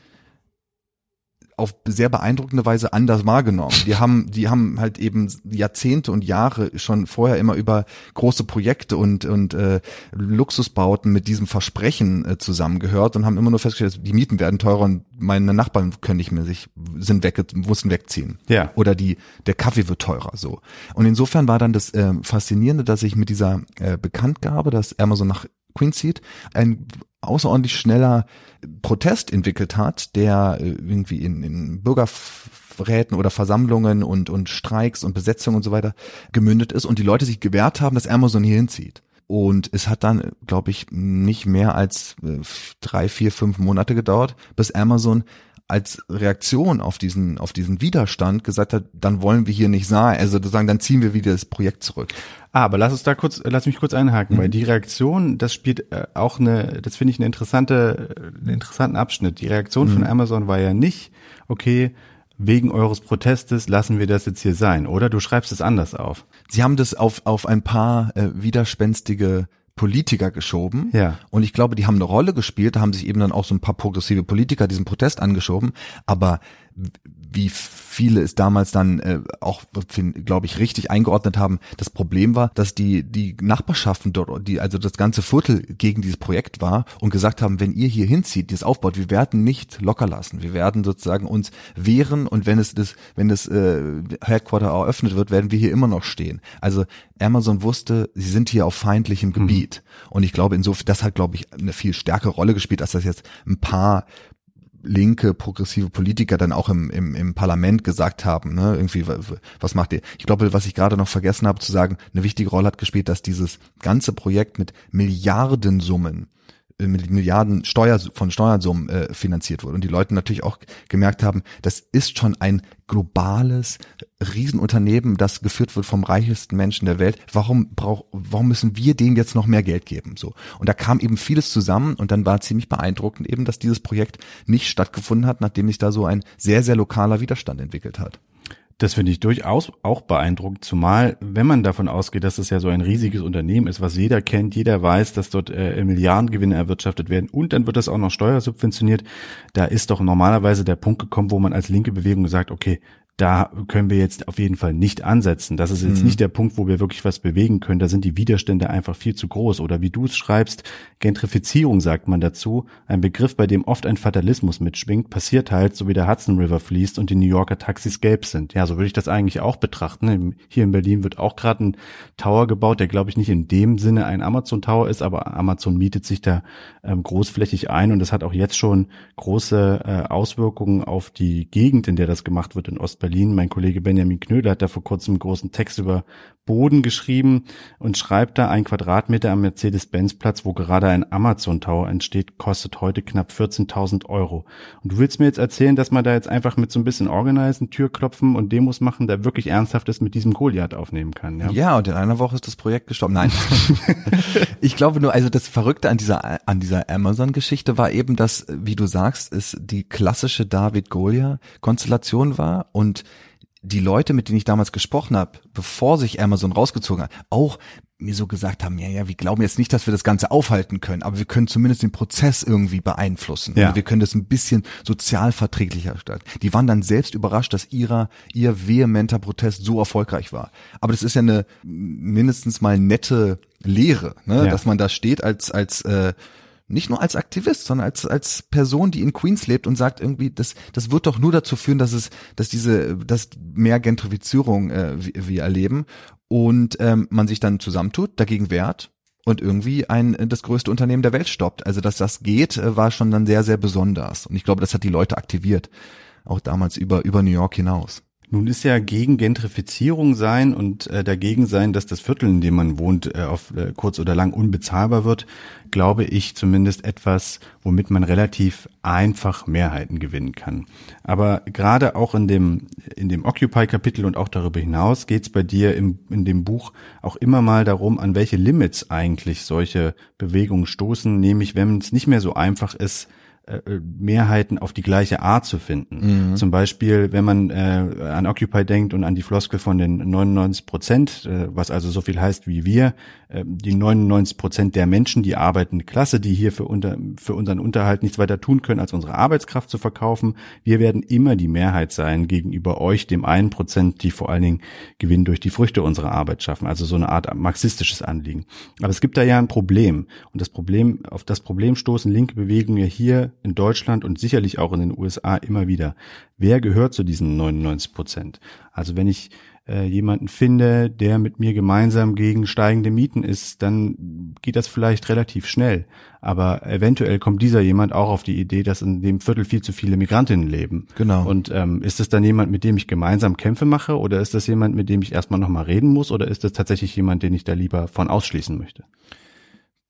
auf sehr beeindruckende Weise anders wahrgenommen. Die haben, die haben halt eben Jahrzehnte und Jahre schon vorher immer über große Projekte und und äh, Luxusbauten mit diesem Versprechen äh, zusammengehört und haben immer nur festgestellt, die Mieten werden teurer und meine Nachbarn können nicht mehr sich sind weg, mussten wegziehen. Ja. Oder die der Kaffee wird teurer so. Und insofern war dann das äh, faszinierende, dass ich mit dieser äh, Bekanntgabe, dass Amazon nach Zieht, ein außerordentlich schneller Protest entwickelt hat, der äh, irgendwie in, in Bürgerräten oder Versammlungen und, und Streiks und Besetzungen und so weiter gemündet ist und die Leute sich gewehrt haben, dass Amazon hier hinzieht. Und es hat dann, glaube ich, nicht mehr als äh, drei, vier, fünf Monate gedauert, bis Amazon als Reaktion auf diesen, auf diesen Widerstand gesagt hat, dann wollen wir hier nicht sein. Also sozusagen, dann ziehen wir wieder das Projekt zurück. Ah, aber lass uns da kurz, lass mich kurz einhaken, weil die Reaktion, das spielt äh, auch eine, das finde ich eine interessante, einen interessanten Abschnitt. Die Reaktion von Amazon war ja nicht, okay, wegen eures Protestes lassen wir das jetzt hier sein, oder? Du schreibst es anders auf. Sie haben das auf, auf ein paar äh, widerspenstige Politiker geschoben. Ja. Und ich glaube, die haben eine Rolle gespielt. Da haben sich eben dann auch so ein paar progressive Politiker diesen Protest angeschoben. Aber wie viele es damals dann äh, auch, glaube ich, richtig eingeordnet haben. Das Problem war, dass die die Nachbarschaften dort, die also das ganze Viertel gegen dieses Projekt war und gesagt haben, wenn ihr hier hinzieht, dieses aufbaut, wir werden nicht locker lassen. Wir werden sozusagen uns wehren und wenn es das, wenn das äh, Headquarter eröffnet wird, werden wir hier immer noch stehen. Also Amazon wusste, sie sind hier auf feindlichem Gebiet. Und ich glaube, insofern, das hat, glaube ich, eine viel stärkere Rolle gespielt, als das jetzt ein paar linke, progressive Politiker dann auch im, im, im Parlament gesagt haben, ne, irgendwie, was macht ihr? Ich glaube, was ich gerade noch vergessen habe zu sagen, eine wichtige Rolle hat gespielt, dass dieses ganze Projekt mit Milliardensummen Milliarden Steuer, von Steuersummen äh, finanziert wurde. Und die Leute natürlich auch gemerkt haben, das ist schon ein globales Riesenunternehmen, das geführt wird vom reichsten Menschen der Welt. Warum brauch, warum müssen wir denen jetzt noch mehr Geld geben? So. Und da kam eben vieles zusammen und dann war ziemlich beeindruckend eben, dass dieses Projekt nicht stattgefunden hat, nachdem sich da so ein sehr, sehr lokaler Widerstand entwickelt hat. Das finde ich durchaus auch beeindruckend, zumal wenn man davon ausgeht, dass es ja so ein riesiges Unternehmen ist, was jeder kennt, jeder weiß, dass dort äh, Milliardengewinne erwirtschaftet werden und dann wird das auch noch steuersubventioniert. Da ist doch normalerweise der Punkt gekommen, wo man als linke Bewegung sagt, okay, da können wir jetzt auf jeden Fall nicht ansetzen. Das ist jetzt mhm. nicht der Punkt, wo wir wirklich was bewegen können. Da sind die Widerstände einfach viel zu groß. Oder wie du es schreibst, Gentrifizierung sagt man dazu, ein Begriff, bei dem oft ein Fatalismus mitschwingt, passiert halt, so wie der Hudson River fließt und die New Yorker Taxis gelb sind. Ja, so würde ich das eigentlich auch betrachten. Hier in Berlin wird auch gerade ein Tower gebaut, der glaube ich nicht in dem Sinne ein Amazon Tower ist, aber Amazon mietet sich da ähm, großflächig ein und das hat auch jetzt schon große äh, Auswirkungen auf die Gegend, in der das gemacht wird in Ostberlin. Mein Kollege Benjamin Knödel hat da vor kurzem einen großen Text über Boden geschrieben und schreibt da ein Quadratmeter am Mercedes-Benz-Platz, wo gerade ein Amazon Tower entsteht, kostet heute knapp 14.000 Euro. Und du willst mir jetzt erzählen, dass man da jetzt einfach mit so ein bisschen Organisen, Türklopfen und Demos machen, da wirklich ernsthaftes mit diesem Goliath aufnehmen kann, ja? Ja, und in einer Woche ist das Projekt gestorben. Nein. ich glaube nur, also das Verrückte an dieser, an dieser Amazon-Geschichte war eben, dass, wie du sagst, es die klassische David-Goliath-Konstellation war und die Leute, mit denen ich damals gesprochen habe, bevor sich Amazon rausgezogen hat, auch mir so gesagt haben, ja, ja, wir glauben jetzt nicht, dass wir das Ganze aufhalten können, aber wir können zumindest den Prozess irgendwie beeinflussen. Ja. Wir können das ein bisschen sozialverträglicher gestalten. Die waren dann selbst überrascht, dass ihrer, ihr vehementer Protest so erfolgreich war. Aber das ist ja eine mindestens mal nette Lehre, ne? Ja. dass man da steht als, als äh, nicht nur als Aktivist, sondern als als Person, die in Queens lebt und sagt irgendwie, das das wird doch nur dazu führen, dass es, dass diese, dass mehr Gentrifizierung äh, wir erleben und ähm, man sich dann zusammentut, dagegen wehrt und irgendwie ein das größte Unternehmen der Welt stoppt. Also dass das geht, äh, war schon dann sehr sehr besonders und ich glaube, das hat die Leute aktiviert, auch damals über über New York hinaus. Nun ist ja gegen Gentrifizierung sein und äh, dagegen sein, dass das Viertel, in dem man wohnt, äh, auf äh, kurz oder lang unbezahlbar wird, glaube ich zumindest etwas, womit man relativ einfach Mehrheiten gewinnen kann. Aber gerade auch in dem in dem Occupy-Kapitel und auch darüber hinaus geht es bei dir im, in dem Buch auch immer mal darum, an welche Limits eigentlich solche Bewegungen stoßen, nämlich wenn es nicht mehr so einfach ist, Mehrheiten auf die gleiche Art zu finden. Mhm. Zum Beispiel, wenn man äh, an Occupy denkt und an die Floskel von den 99 Prozent, äh, was also so viel heißt wie wir, äh, die 99 Prozent der Menschen, die arbeitende Klasse, die hier für, unter, für unseren Unterhalt nichts weiter tun können, als unsere Arbeitskraft zu verkaufen. Wir werden immer die Mehrheit sein gegenüber euch, dem einen Prozent, die vor allen Dingen Gewinn durch die Früchte unserer Arbeit schaffen. Also so eine Art marxistisches Anliegen. Aber es gibt da ja ein Problem. Und das Problem, auf das Problem stoßen linke Bewegungen ja hier in Deutschland und sicherlich auch in den USA immer wieder. Wer gehört zu diesen 99 Prozent? Also wenn ich äh, jemanden finde, der mit mir gemeinsam gegen steigende Mieten ist, dann geht das vielleicht relativ schnell. Aber eventuell kommt dieser jemand auch auf die Idee, dass in dem Viertel viel zu viele Migrantinnen leben. Genau. Und ähm, ist es dann jemand, mit dem ich gemeinsam Kämpfe mache, oder ist das jemand, mit dem ich erstmal nochmal reden muss, oder ist das tatsächlich jemand, den ich da lieber von ausschließen möchte?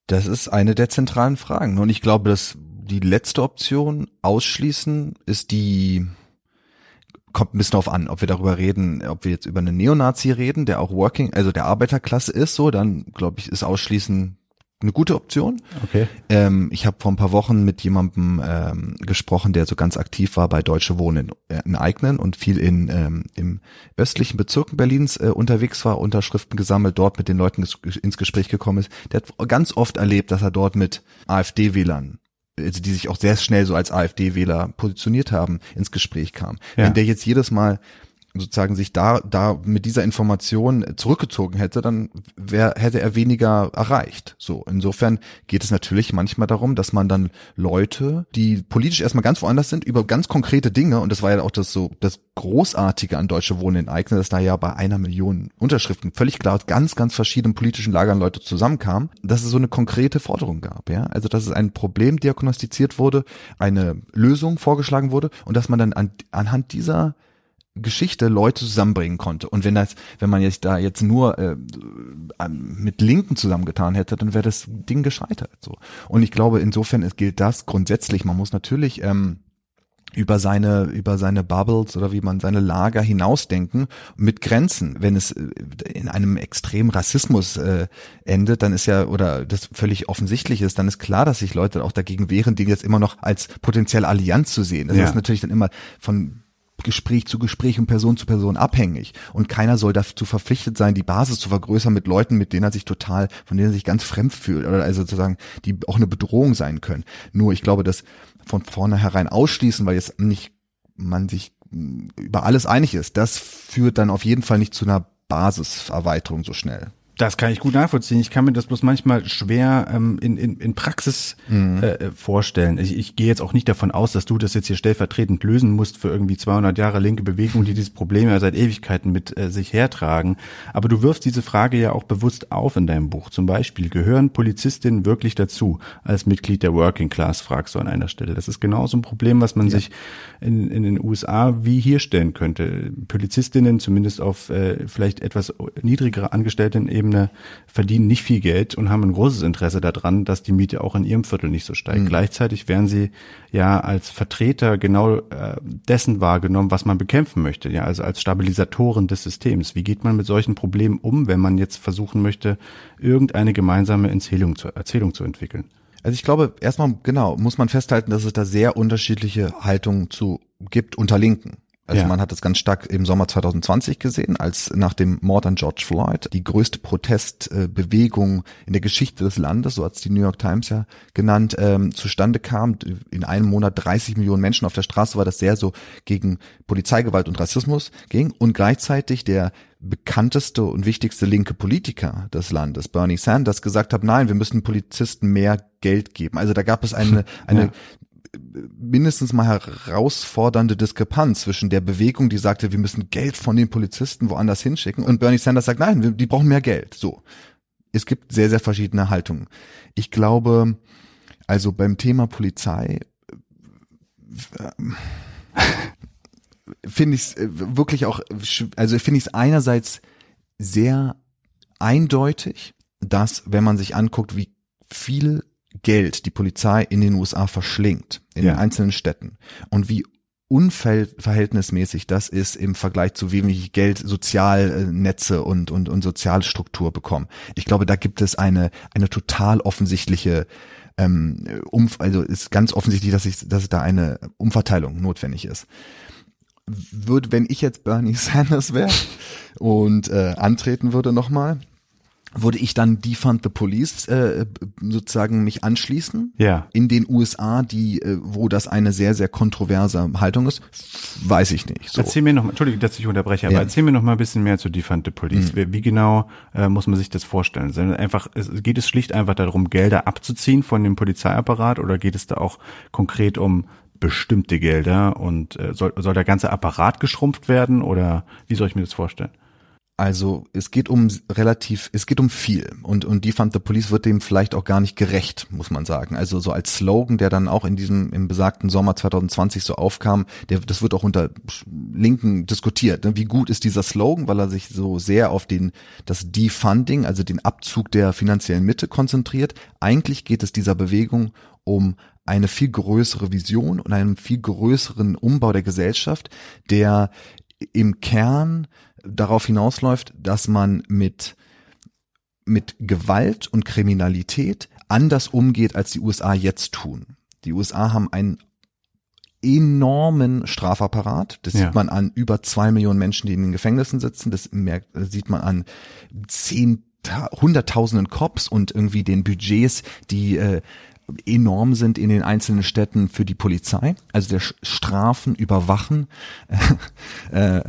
Das ist eine der zentralen Fragen. Und ich glaube, dass die letzte Option ausschließen ist die kommt ein bisschen drauf an, ob wir darüber reden, ob wir jetzt über einen Neonazi reden, der auch Working, also der Arbeiterklasse ist, so, dann glaube ich, ist Ausschließen eine gute Option. Okay. Ähm, ich habe vor ein paar Wochen mit jemandem ähm, gesprochen, der so ganz aktiv war bei Deutsche Wohnen in, äh, in Eignen und viel in ähm, im östlichen Bezirken Berlins äh, unterwegs war, Unterschriften gesammelt, dort mit den Leuten ins Gespräch gekommen ist. Der hat ganz oft erlebt, dass er dort mit AfD-Wählern also die sich auch sehr schnell so als AfD-Wähler positioniert haben, ins Gespräch kam. Ja. Wenn der jetzt jedes Mal sozusagen sich da da mit dieser Information zurückgezogen hätte, dann wär, hätte er weniger erreicht. So insofern geht es natürlich manchmal darum, dass man dann Leute, die politisch erstmal ganz woanders sind, über ganz konkrete Dinge und das war ja auch das so das großartige an Deutsche Wohnen in Eigner, dass da ja bei einer Million Unterschriften völlig klar aus ganz ganz verschiedenen politischen Lagern Leute zusammenkamen, dass es so eine konkrete Forderung gab, ja, also dass es ein Problem diagnostiziert wurde, eine Lösung vorgeschlagen wurde und dass man dann an, anhand dieser Geschichte Leute zusammenbringen konnte. Und wenn das, wenn man jetzt da jetzt nur äh, mit Linken zusammengetan hätte, dann wäre das Ding gescheitert. So. Und ich glaube, insofern gilt das grundsätzlich. Man muss natürlich ähm, über seine über seine Bubbles oder wie man seine Lager hinausdenken mit Grenzen. Wenn es äh, in einem extremen Rassismus äh, endet, dann ist ja oder das völlig offensichtlich ist, dann ist klar, dass sich Leute auch dagegen wehren, den jetzt immer noch als potenzielle Allianz zu sehen. Das ja. ist natürlich dann immer von Gespräch zu Gespräch und Person zu Person abhängig. Und keiner soll dazu verpflichtet sein, die Basis zu vergrößern mit Leuten, mit denen er sich total, von denen er sich ganz fremd fühlt oder also sozusagen, die auch eine Bedrohung sein können. Nur ich glaube, dass von vornherein ausschließen, weil jetzt nicht man sich über alles einig ist, das führt dann auf jeden Fall nicht zu einer Basiserweiterung so schnell. Das kann ich gut nachvollziehen. Ich kann mir das bloß manchmal schwer ähm, in, in, in Praxis mhm. äh, vorstellen. Ich, ich gehe jetzt auch nicht davon aus, dass du das jetzt hier stellvertretend lösen musst für irgendwie 200 Jahre linke Bewegung, die dieses Problem ja seit Ewigkeiten mit äh, sich hertragen. Aber du wirfst diese Frage ja auch bewusst auf in deinem Buch. Zum Beispiel, gehören Polizistinnen wirklich dazu als Mitglied der Working Class, fragst du an einer Stelle. Das ist genauso ein Problem, was man ja. sich in, in den USA wie hier stellen könnte. Polizistinnen, zumindest auf äh, vielleicht etwas niedrigere Angestellten eben Ebene verdienen nicht viel Geld und haben ein großes Interesse daran, dass die Miete auch in ihrem Viertel nicht so steigt. Mhm. Gleichzeitig werden sie ja als Vertreter genau äh, dessen wahrgenommen, was man bekämpfen möchte, ja, also als Stabilisatoren des Systems. Wie geht man mit solchen Problemen um, wenn man jetzt versuchen möchte, irgendeine gemeinsame Erzählung zu, Erzählung zu entwickeln? Also ich glaube, erstmal genau, muss man festhalten, dass es da sehr unterschiedliche Haltungen zu gibt unter Linken. Also ja. man hat es ganz stark im Sommer 2020 gesehen, als nach dem Mord an George Floyd die größte Protestbewegung in der Geschichte des Landes, so hat es die New York Times ja genannt, ähm, zustande kam. In einem Monat 30 Millionen Menschen auf der Straße war das sehr so gegen Polizeigewalt und Rassismus ging und gleichzeitig der bekannteste und wichtigste linke Politiker des Landes, Bernie Sanders, gesagt hat, nein, wir müssen Polizisten mehr Geld geben. Also da gab es eine, eine ja mindestens mal herausfordernde Diskrepanz zwischen der Bewegung, die sagte, wir müssen Geld von den Polizisten woanders hinschicken und Bernie Sanders sagt, nein, die brauchen mehr Geld. So. Es gibt sehr, sehr verschiedene Haltungen. Ich glaube, also beim Thema Polizei äh, finde ich es äh, wirklich auch, also finde ich es einerseits sehr eindeutig, dass wenn man sich anguckt, wie viel Geld die Polizei in den USA verschlingt, in ja. den einzelnen Städten und wie unverhältnismäßig das ist im Vergleich zu wie wenig Geld Sozialnetze und, und, und Sozialstruktur bekommen. Ich glaube, da gibt es eine, eine total offensichtliche ähm, um, also ist ganz offensichtlich, dass, ich, dass da eine Umverteilung notwendig ist. Würde, wenn ich jetzt Bernie Sanders wäre und äh, antreten würde nochmal, würde ich dann Defund the Police äh, sozusagen mich anschließen. Ja. In den USA, die, äh, wo das eine sehr, sehr kontroverse Haltung ist, weiß ich nicht. So. Erzähl mir noch mal, Entschuldigung, dass ich unterbreche, aber ja. erzähl mir noch mal ein bisschen mehr zu Defund the Police. Mhm. Wie, wie, genau äh, muss man sich das vorstellen? Einfach, es, geht es schlicht einfach darum, Gelder abzuziehen von dem Polizeiapparat oder geht es da auch konkret um bestimmte Gelder und äh, soll, soll der ganze Apparat geschrumpft werden oder wie soll ich mir das vorstellen? Also es geht um relativ, es geht um viel und und die fand the Police wird dem vielleicht auch gar nicht gerecht, muss man sagen. Also so als Slogan, der dann auch in diesem im besagten Sommer 2020 so aufkam, der das wird auch unter Linken diskutiert. Ne? Wie gut ist dieser Slogan, weil er sich so sehr auf den das Defunding, also den Abzug der finanziellen Mitte konzentriert. Eigentlich geht es dieser Bewegung um eine viel größere Vision und einen viel größeren Umbau der Gesellschaft, der im Kern darauf hinausläuft, dass man mit mit Gewalt und Kriminalität anders umgeht, als die USA jetzt tun. Die USA haben einen enormen Strafapparat. Das ja. sieht man an über zwei Millionen Menschen, die in den Gefängnissen sitzen. Das merkt, sieht man an zehn hunderttausenden Cops und irgendwie den Budgets, die äh, enorm sind in den einzelnen Städten für die Polizei. Also der Strafen, Überwachen äh,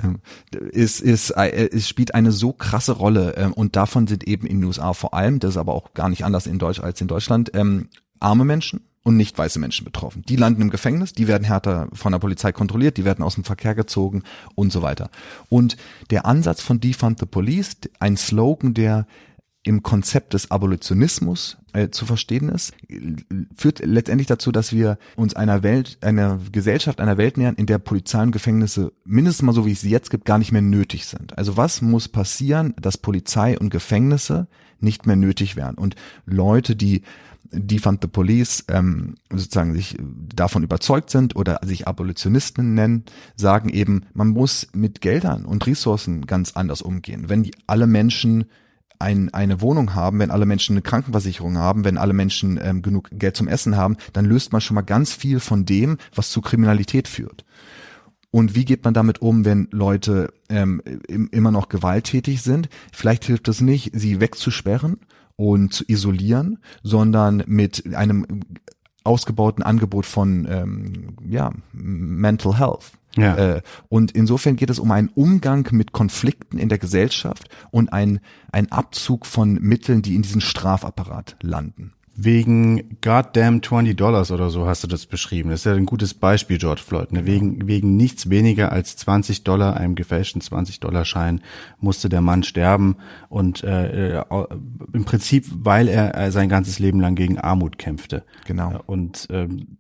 ist, ist, äh, es spielt eine so krasse Rolle äh, und davon sind eben in den USA vor allem, das ist aber auch gar nicht anders in Deutsch als in Deutschland, ähm, arme Menschen und nicht weiße Menschen betroffen. Die landen im Gefängnis, die werden härter von der Polizei kontrolliert, die werden aus dem Verkehr gezogen und so weiter. Und der Ansatz von Defund the Police, ein Slogan, der im Konzept des Abolitionismus äh, zu verstehen ist, führt letztendlich dazu, dass wir uns einer Welt, einer Gesellschaft, einer Welt nähern, in der Polizei und Gefängnisse mindestens mal so wie es sie jetzt gibt, gar nicht mehr nötig sind. Also was muss passieren, dass Polizei und Gefängnisse nicht mehr nötig werden und Leute, die Defund the Police ähm, sozusagen sich davon überzeugt sind oder sich Abolitionisten nennen, sagen eben, man muss mit Geldern und Ressourcen ganz anders umgehen. Wenn die, alle Menschen ein, eine Wohnung haben, wenn alle Menschen eine Krankenversicherung haben, wenn alle Menschen ähm, genug Geld zum Essen haben, dann löst man schon mal ganz viel von dem, was zu Kriminalität führt. Und wie geht man damit um, wenn Leute ähm, immer noch gewalttätig sind? Vielleicht hilft es nicht, sie wegzusperren und zu isolieren, sondern mit einem ausgebauten Angebot von ähm, ja, Mental Health Ja. Äh, und insofern geht es um einen Umgang mit Konflikten in der Gesellschaft und ein, ein Abzug von Mitteln, die in diesen Strafapparat landen. Wegen goddamn 20 Dollars oder so hast du das beschrieben. Das ist ja ein gutes Beispiel, George Floyd. Ne? Wegen, wegen nichts weniger als 20 Dollar, einem gefälschten 20 Dollar Schein, musste der Mann sterben und äh, äh, im Prinzip, weil er äh, sein ganzes Leben lang gegen Armut kämpfte. Genau. Und ähm,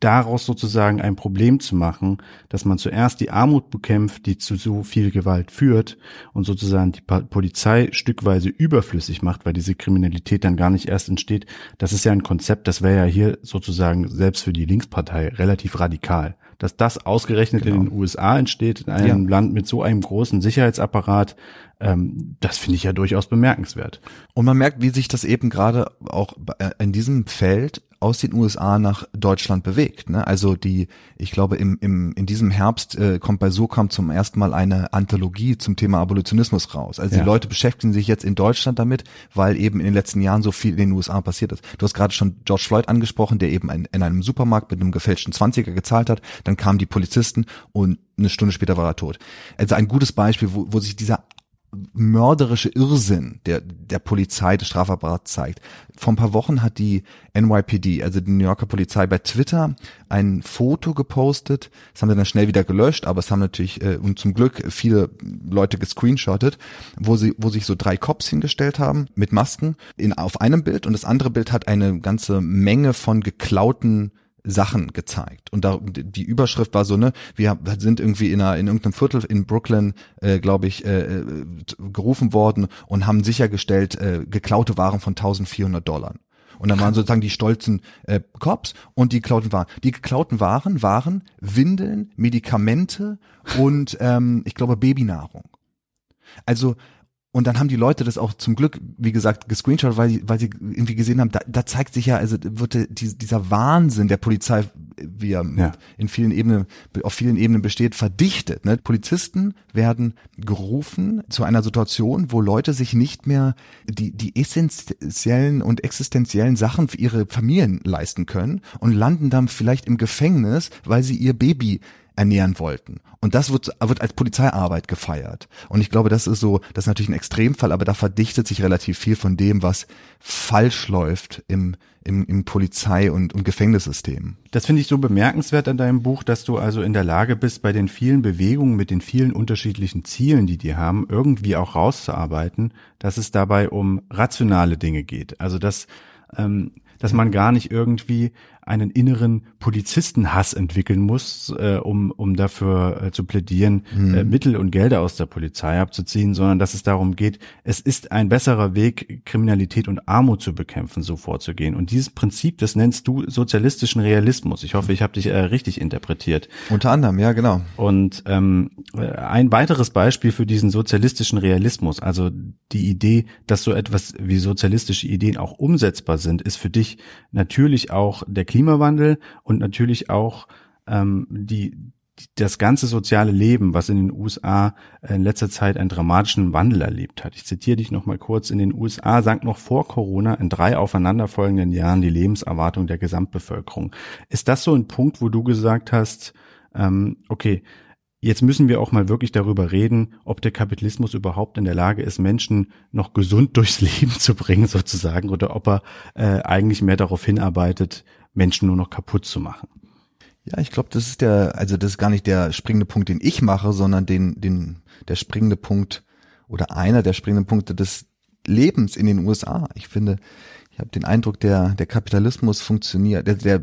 daraus sozusagen ein Problem zu machen, dass man zuerst die Armut bekämpft, die zu so viel Gewalt führt und sozusagen die Polizei stückweise überflüssig macht, weil diese Kriminalität dann gar nicht erst entsteht. Das ist ja ein Konzept, das wäre ja hier sozusagen selbst für die Linkspartei relativ radikal. Dass das ausgerechnet genau. in den USA entsteht, in einem ja. Land mit so einem großen Sicherheitsapparat, ähm, das finde ich ja durchaus bemerkenswert. Und man merkt, wie sich das eben gerade auch in diesem Feld aus den USA nach Deutschland bewegt. Ne? Also die, ich glaube, im, im, in diesem Herbst äh, kommt bei SOCAM zum ersten Mal eine Anthologie zum Thema Abolitionismus raus. Also ja. die Leute beschäftigen sich jetzt in Deutschland damit, weil eben in den letzten Jahren so viel in den USA passiert ist. Du hast gerade schon George Floyd angesprochen, der eben in, in einem Supermarkt mit einem gefälschten Zwanziger gezahlt hat. Dann kamen die Polizisten und eine Stunde später war er tot. Also ein gutes Beispiel, wo, wo sich dieser mörderische Irrsinn der, der Polizei, des Strafapparats zeigt. Vor ein paar Wochen hat die NYPD, also die New Yorker Polizei, bei Twitter ein Foto gepostet. Das haben sie dann schnell wieder gelöscht, aber es haben natürlich äh, und zum Glück viele Leute gescreenshottet, wo sie, wo sich so drei Cops hingestellt haben mit Masken in, auf einem Bild und das andere Bild hat eine ganze Menge von geklauten Sachen gezeigt. Und da, die Überschrift war so, ne, wir sind irgendwie in, einer, in irgendeinem Viertel in Brooklyn, äh, glaube ich, äh, äh, gerufen worden und haben sichergestellt, äh, geklaute Waren von 1400 Dollar. Und dann waren sozusagen die stolzen äh, Cops und die geklauten Waren. Die geklauten Waren waren Windeln, Medikamente und ähm, ich glaube Babynahrung. Also und dann haben die Leute das auch zum Glück, wie gesagt, gescreenshot, weil, weil sie irgendwie gesehen haben, da, da zeigt sich ja, also wird die, dieser Wahnsinn der Polizei, wie er ja. in vielen Ebenen, auf vielen Ebenen besteht, verdichtet. Ne? Polizisten werden gerufen zu einer Situation, wo Leute sich nicht mehr die, die essentiellen und existenziellen Sachen für ihre Familien leisten können und landen dann vielleicht im Gefängnis, weil sie ihr Baby ernähren wollten. Und das wird, wird als Polizeiarbeit gefeiert. Und ich glaube, das ist so, das ist natürlich ein Extremfall, aber da verdichtet sich relativ viel von dem, was falsch läuft im, im, im Polizei- und, und Gefängnissystem. Das finde ich so bemerkenswert an deinem Buch, dass du also in der Lage bist, bei den vielen Bewegungen mit den vielen unterschiedlichen Zielen, die die haben, irgendwie auch rauszuarbeiten, dass es dabei um rationale Dinge geht. Also dass ähm, dass man gar nicht irgendwie einen inneren Polizistenhass entwickeln muss, äh, um, um dafür äh, zu plädieren, mhm. äh, Mittel und Gelder aus der Polizei abzuziehen, sondern dass es darum geht, es ist ein besserer Weg, Kriminalität und Armut zu bekämpfen, so vorzugehen. Und dieses Prinzip, das nennst du sozialistischen Realismus. Ich hoffe, ich habe dich äh, richtig interpretiert. Unter anderem, ja, genau. Und ähm, ein weiteres Beispiel für diesen sozialistischen Realismus, also die Idee, dass so etwas wie sozialistische Ideen auch umsetzbar sind, ist für dich natürlich auch der Klimawandel und natürlich auch ähm, die, das ganze soziale Leben, was in den USA in letzter Zeit einen dramatischen Wandel erlebt hat. Ich zitiere dich noch mal kurz. In den USA sank noch vor Corona in drei aufeinanderfolgenden Jahren die Lebenserwartung der Gesamtbevölkerung. Ist das so ein Punkt, wo du gesagt hast, ähm, okay, Jetzt müssen wir auch mal wirklich darüber reden, ob der Kapitalismus überhaupt in der Lage ist, Menschen noch gesund durchs Leben zu bringen, sozusagen, oder ob er äh, eigentlich mehr darauf hinarbeitet, Menschen nur noch kaputt zu machen. Ja, ich glaube, das ist der, also das ist gar nicht der springende Punkt, den ich mache, sondern den, den, der springende Punkt oder einer der springenden Punkte des Lebens in den USA. Ich finde, ich habe den Eindruck, der, der Kapitalismus funktioniert, der, der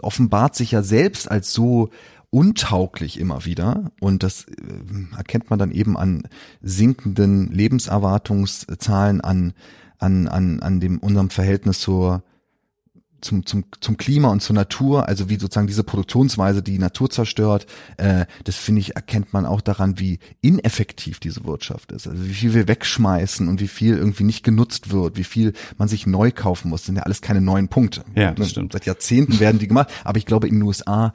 offenbart sich ja selbst als so untauglich immer wieder und das äh, erkennt man dann eben an sinkenden Lebenserwartungszahlen, an an an an dem unserem Verhältnis zur zum, zum, zum Klima und zur Natur, also wie sozusagen diese Produktionsweise die Natur zerstört, äh, das finde ich, erkennt man auch daran, wie ineffektiv diese Wirtschaft ist. Also wie viel wir wegschmeißen und wie viel irgendwie nicht genutzt wird, wie viel man sich neu kaufen muss. Das sind ja alles keine neuen Punkte. Ja, das stimmt. Seit Jahrzehnten werden die gemacht, aber ich glaube in den USA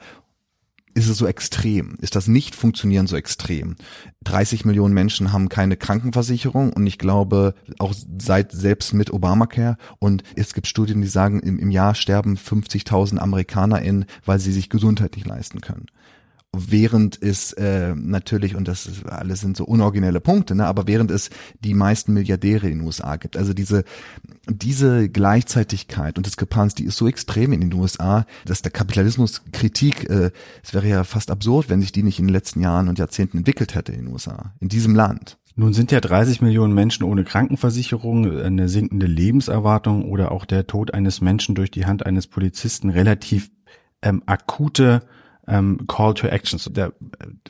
ist es so extrem? Ist das Nicht-Funktionieren so extrem? 30 Millionen Menschen haben keine Krankenversicherung und ich glaube auch seit selbst mit Obamacare und es gibt Studien, die sagen, im, im Jahr sterben 50.000 AmerikanerInnen, weil sie sich Gesundheit nicht leisten können während es äh, natürlich, und das ist, alles sind so unoriginelle Punkte, ne, aber während es die meisten Milliardäre in den USA gibt. Also diese, diese Gleichzeitigkeit und Diskrepanz, die ist so extrem in den USA, dass der Kapitalismuskritik, äh, es wäre ja fast absurd, wenn sich die nicht in den letzten Jahren und Jahrzehnten entwickelt hätte in den USA, in diesem Land. Nun sind ja 30 Millionen Menschen ohne Krankenversicherung, eine sinkende Lebenserwartung oder auch der Tod eines Menschen durch die Hand eines Polizisten relativ ähm, akute ähm, Call to Actions. Da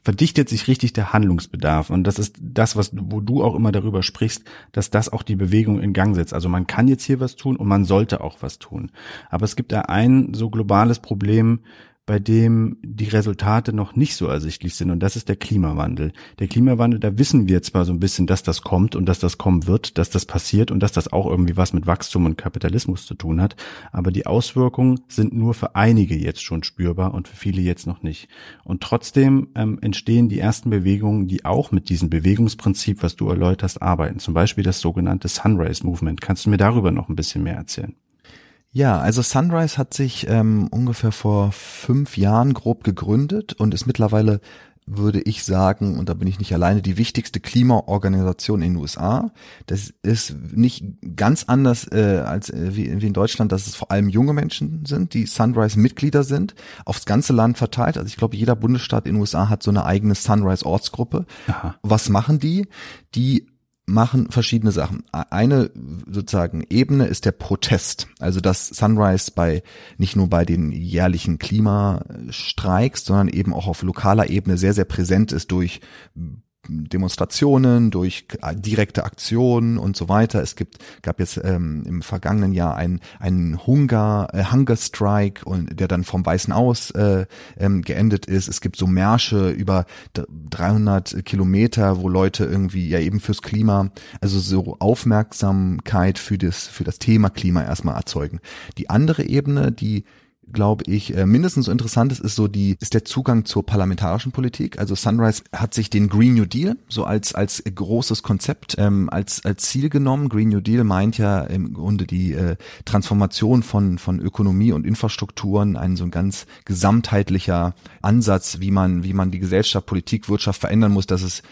verdichtet sich richtig der Handlungsbedarf. Und das ist das, was, wo du auch immer darüber sprichst, dass das auch die Bewegung in Gang setzt. Also man kann jetzt hier was tun und man sollte auch was tun. Aber es gibt da ein so globales Problem, bei dem die Resultate noch nicht so ersichtlich sind. Und das ist der Klimawandel. Der Klimawandel, da wissen wir zwar so ein bisschen, dass das kommt und dass das kommen wird, dass das passiert und dass das auch irgendwie was mit Wachstum und Kapitalismus zu tun hat. Aber die Auswirkungen sind nur für einige jetzt schon spürbar und für viele jetzt noch nicht. Und trotzdem ähm, entstehen die ersten Bewegungen, die auch mit diesem Bewegungsprinzip, was du erläuterst, arbeiten. Zum Beispiel das sogenannte Sunrise Movement. Kannst du mir darüber noch ein bisschen mehr erzählen? Ja, also Sunrise hat sich ähm, ungefähr vor fünf Jahren grob gegründet und ist mittlerweile, würde ich sagen, und da bin ich nicht alleine, die wichtigste Klimaorganisation in den USA. Das ist nicht ganz anders äh, als äh, wie, wie in Deutschland, dass es vor allem junge Menschen sind, die Sunrise-Mitglieder sind, aufs ganze Land verteilt. Also ich glaube, jeder Bundesstaat in den USA hat so eine eigene Sunrise-Ortsgruppe. Was machen die? Die machen verschiedene Sachen. Eine sozusagen Ebene ist der Protest, also dass Sunrise bei nicht nur bei den jährlichen Klimastreiks, sondern eben auch auf lokaler Ebene sehr sehr präsent ist durch Demonstrationen, durch direkte Aktionen und so weiter. Es gibt, gab jetzt ähm, im vergangenen Jahr einen, einen Hunger, äh, Hunger Strike und der dann vom Weißen Aus äh, ähm, geendet ist. Es gibt so Märsche über 300 Kilometer, wo Leute irgendwie ja eben fürs Klima, also so Aufmerksamkeit für das für das Thema Klima erstmal erzeugen. Die andere Ebene, die glaube ich, äh, mindestens so interessant ist, ist so die, ist der Zugang zur parlamentarischen Politik. Also Sunrise hat sich den Green New Deal so als, als großes Konzept, ähm, als, als Ziel genommen. Green New Deal meint ja im Grunde die äh, Transformation von, von Ökonomie und Infrastrukturen, ein so ein ganz gesamtheitlicher Ansatz, wie man, wie man die Gesellschaft, Politik, Wirtschaft verändern muss, dass es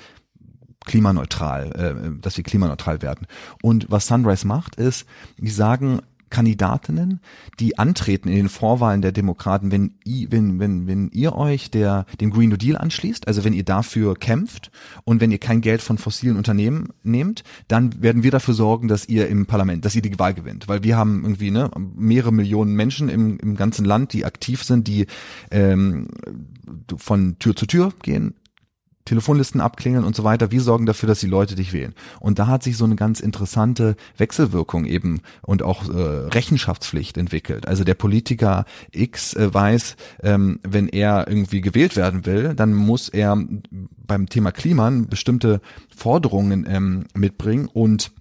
klimaneutral, äh, dass wir klimaneutral werden. Und was Sunrise macht, ist, die sagen, Kandidatinnen, die antreten in den Vorwahlen der Demokraten, wenn, wenn, wenn, wenn ihr euch der, dem Green New Deal anschließt, also wenn ihr dafür kämpft und wenn ihr kein Geld von fossilen Unternehmen nehmt, dann werden wir dafür sorgen, dass ihr im Parlament, dass ihr die Wahl gewinnt, weil wir haben irgendwie ne, mehrere Millionen Menschen im, im ganzen Land, die aktiv sind, die ähm, von Tür zu Tür gehen, Telefonlisten abklingeln und so weiter. Wir sorgen dafür, dass die Leute dich wählen. Und da hat sich so eine ganz interessante Wechselwirkung eben und auch äh, Rechenschaftspflicht entwickelt. Also der Politiker X äh, weiß, ähm, wenn er irgendwie gewählt werden will, dann muss er beim Thema Klima bestimmte Forderungen ähm, mitbringen und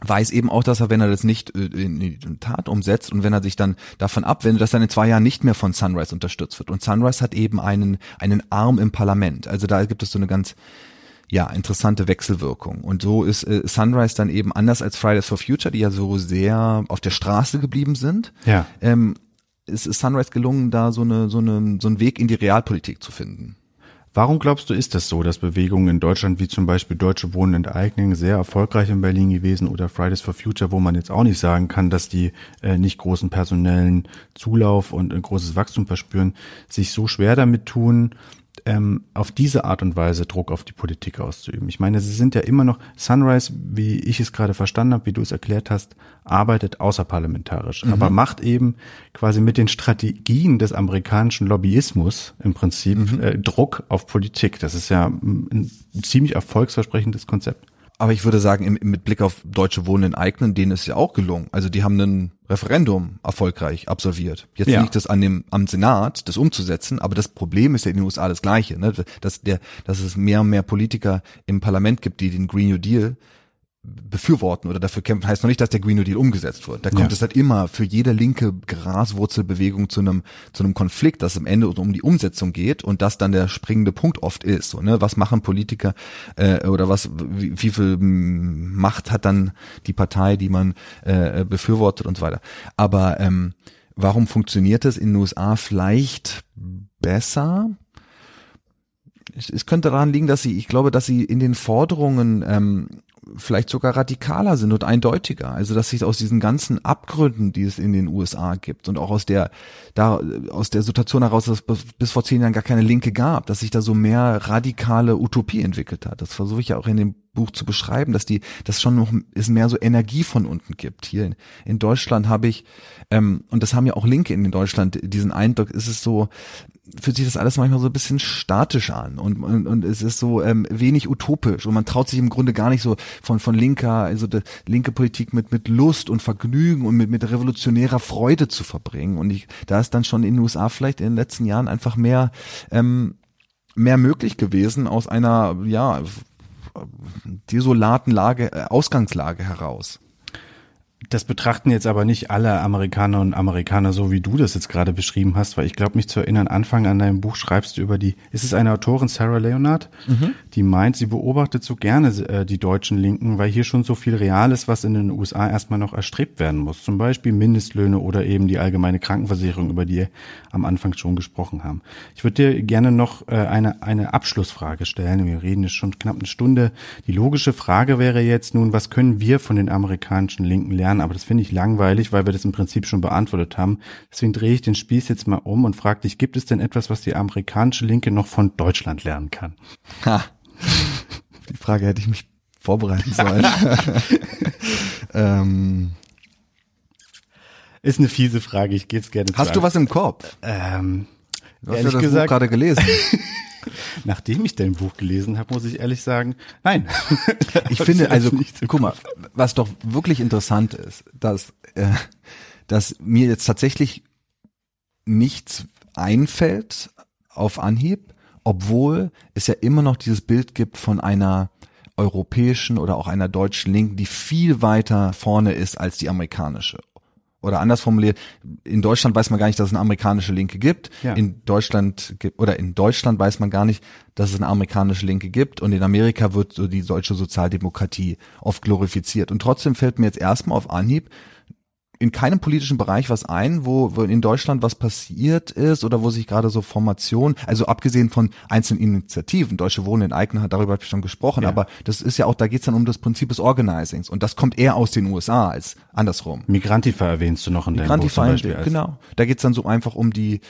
weiß eben auch, dass er, wenn er das nicht äh, in die Tat umsetzt und wenn er sich dann davon abwendet, dass er in zwei Jahren nicht mehr von Sunrise unterstützt wird. Und Sunrise hat eben einen, einen Arm im Parlament. Also da gibt es so eine ganz ja, interessante Wechselwirkung. Und so ist äh, Sunrise dann eben anders als Fridays for Future, die ja so sehr auf der Straße geblieben sind. Ja. Ähm, ist, ist Sunrise gelungen, da so eine, so eine, so einen Weg in die Realpolitik zu finden. Warum glaubst du, ist das so, dass Bewegungen in Deutschland wie zum Beispiel Deutsche Wohnen enteignen sehr erfolgreich in Berlin gewesen oder Fridays for Future, wo man jetzt auch nicht sagen kann, dass die äh, nicht großen personellen Zulauf und ein großes Wachstum verspüren, sich so schwer damit tun, ähm, auf diese Art und Weise Druck auf die Politik auszuüben. Ich meine, sie sind ja immer noch, Sunrise, wie ich es gerade verstanden habe, wie du es erklärt hast, arbeitet außerparlamentarisch, mhm. aber macht eben quasi mit den Strategien des amerikanischen Lobbyismus im Prinzip mhm. äh, Druck auf Politik. Das ist ja ein ziemlich erfolgsversprechendes Konzept. Aber ich würde sagen, im, mit Blick auf Deutsche Wohnen in Eignen, denen ist ja auch gelungen. Also die haben ein Referendum erfolgreich absolviert. Jetzt ja. liegt es an dem, am Senat, das umzusetzen, aber das Problem ist ja in den USA das gleiche, ne? dass, der, dass es mehr und mehr Politiker im Parlament gibt, die den Green New Deal befürworten oder dafür kämpfen, heißt noch nicht, dass der Green New Deal umgesetzt wird. Da kommt ja. es halt immer für jede linke Graswurzelbewegung zu einem zu einem Konflikt, dass am Ende um die Umsetzung geht und das dann der springende Punkt oft ist. So, ne? Was machen Politiker äh, oder was wie, wie viel Macht hat dann die Partei, die man äh, befürwortet und so weiter. Aber ähm, warum funktioniert es in den USA vielleicht besser? es könnte daran liegen, dass sie, ich glaube, dass sie in den Forderungen ähm, vielleicht sogar radikaler sind und eindeutiger. Also dass sich aus diesen ganzen Abgründen, die es in den USA gibt und auch aus der da aus der Situation heraus, dass es bis vor zehn Jahren gar keine Linke gab, dass sich da so mehr radikale Utopie entwickelt hat. Das versuche ich ja auch in dem Buch zu beschreiben, dass die, dass schon noch es mehr so Energie von unten gibt. Hier in, in Deutschland habe ich, ähm, und das haben ja auch Linke in Deutschland, diesen Eindruck, ist es so, fühlt sich das alles manchmal so ein bisschen statisch an und, und, und es ist so ähm, wenig utopisch und man traut sich im Grunde gar nicht so von von linker also die linke Politik mit mit Lust und Vergnügen und mit mit revolutionärer Freude zu verbringen und ich da ist dann schon in den USA vielleicht in den letzten Jahren einfach mehr ähm, mehr möglich gewesen aus einer ja desolaten Lage äh, Ausgangslage heraus das betrachten jetzt aber nicht alle Amerikaner und Amerikaner so, wie du das jetzt gerade beschrieben hast, weil ich glaube, mich zu erinnern, Anfang an deinem Buch schreibst du über die, ist es eine Autorin, Sarah Leonard, mhm. die meint, sie beobachtet so gerne äh, die deutschen Linken, weil hier schon so viel real ist, was in den USA erstmal noch erstrebt werden muss. Zum Beispiel Mindestlöhne oder eben die allgemeine Krankenversicherung, über die wir am Anfang schon gesprochen haben. Ich würde dir gerne noch äh, eine, eine Abschlussfrage stellen. Wir reden jetzt schon knapp eine Stunde. Die logische Frage wäre jetzt nun, was können wir von den amerikanischen Linken lernen? Lernen, aber das finde ich langweilig, weil wir das im Prinzip schon beantwortet haben. Deswegen drehe ich den Spieß jetzt mal um und frage dich, gibt es denn etwas, was die amerikanische Linke noch von Deutschland lernen kann? Ha. Die Frage hätte ich mich vorbereiten sollen. ähm. Ist eine fiese Frage, ich gehe es gerne Hast du was im Kopf? Ähm, du hast ja das gesagt, Buch gerade gelesen. Nachdem ich dein Buch gelesen habe, muss ich ehrlich sagen, nein. ich finde, also guck mal, was doch wirklich interessant ist, dass, äh, dass mir jetzt tatsächlich nichts einfällt auf Anhieb, obwohl es ja immer noch dieses Bild gibt von einer europäischen oder auch einer deutschen Linken, die viel weiter vorne ist als die amerikanische oder anders formuliert, in Deutschland weiß man gar nicht, dass es eine amerikanische Linke gibt. Ja. In Deutschland oder in Deutschland weiß man gar nicht, dass es eine amerikanische Linke gibt. Und in Amerika wird so die deutsche Sozialdemokratie oft glorifiziert. Und trotzdem fällt mir jetzt erstmal auf Anhieb in keinem politischen Bereich was ein, wo, wo in Deutschland was passiert ist oder wo sich gerade so Formation, also abgesehen von einzelnen Initiativen, Deutsche Wohnen in Eigner hat darüber schon gesprochen, ja. aber das ist ja auch, da geht's dann um das Prinzip des Organizings und das kommt eher aus den USA als andersrum. Migrantifa erwähnst du noch in deinem Buch zum Beispiel. Genau, da geht's dann so einfach um die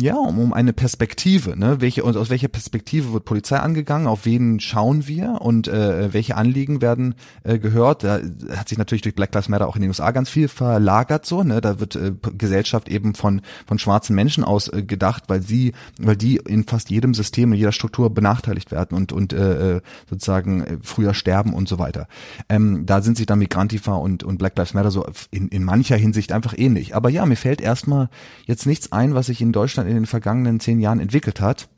ja, um, um eine Perspektive, ne? Welche und aus welcher Perspektive wird Polizei angegangen? Auf wen schauen wir und äh, welche Anliegen werden äh, gehört? Da hat sich natürlich durch Black Lives Matter auch in den USA ganz viel verlagert so, ne? Da wird äh, Gesellschaft eben von von schwarzen Menschen aus äh, gedacht, weil sie, weil die in fast jedem System in jeder Struktur benachteiligt werden und und äh, äh sozusagen äh, früher sterben und so weiter. Ähm, da sind sich dann Migrantifa und und Black Lives Matter so in in mancher Hinsicht einfach ähnlich. Aber ja, mir fällt erstmal jetzt nichts ein, was ich in Deutschland in den vergangenen zehn Jahren entwickelt hat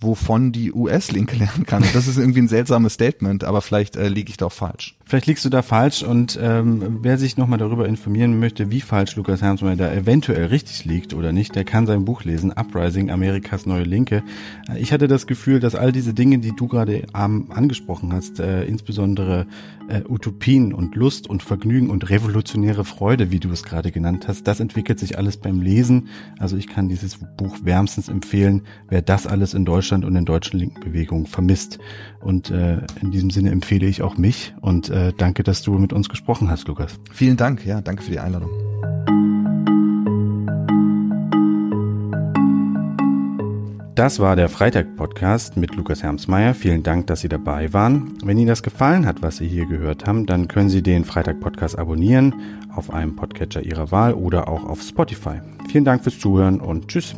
wovon die US-Linke lernen kann. das ist irgendwie ein seltsames Statement, aber vielleicht äh, liege ich doch falsch. Vielleicht liegst du da falsch und ähm, wer sich nochmal darüber informieren möchte, wie falsch Lukas Hermsmeyer da eventuell richtig liegt oder nicht, der kann sein Buch lesen, Uprising, Amerikas neue Linke. Ich hatte das Gefühl, dass all diese Dinge, die du gerade angesprochen hast, äh, insbesondere äh, Utopien und Lust und Vergnügen und revolutionäre Freude, wie du es gerade genannt hast, das entwickelt sich alles beim Lesen. Also ich kann dieses Buch wärmstens empfehlen, wer das alles in Deutschland und in deutschen linken Bewegungen vermisst. Und äh, in diesem Sinne empfehle ich auch mich und äh, danke, dass du mit uns gesprochen hast, Lukas. Vielen Dank, ja, danke für die Einladung. Das war der Freitag-Podcast mit Lukas Hermsmeyer. Vielen Dank, dass Sie dabei waren. Wenn Ihnen das gefallen hat, was Sie hier gehört haben, dann können Sie den Freitag-Podcast abonnieren auf einem Podcatcher Ihrer Wahl oder auch auf Spotify. Vielen Dank fürs Zuhören und Tschüss.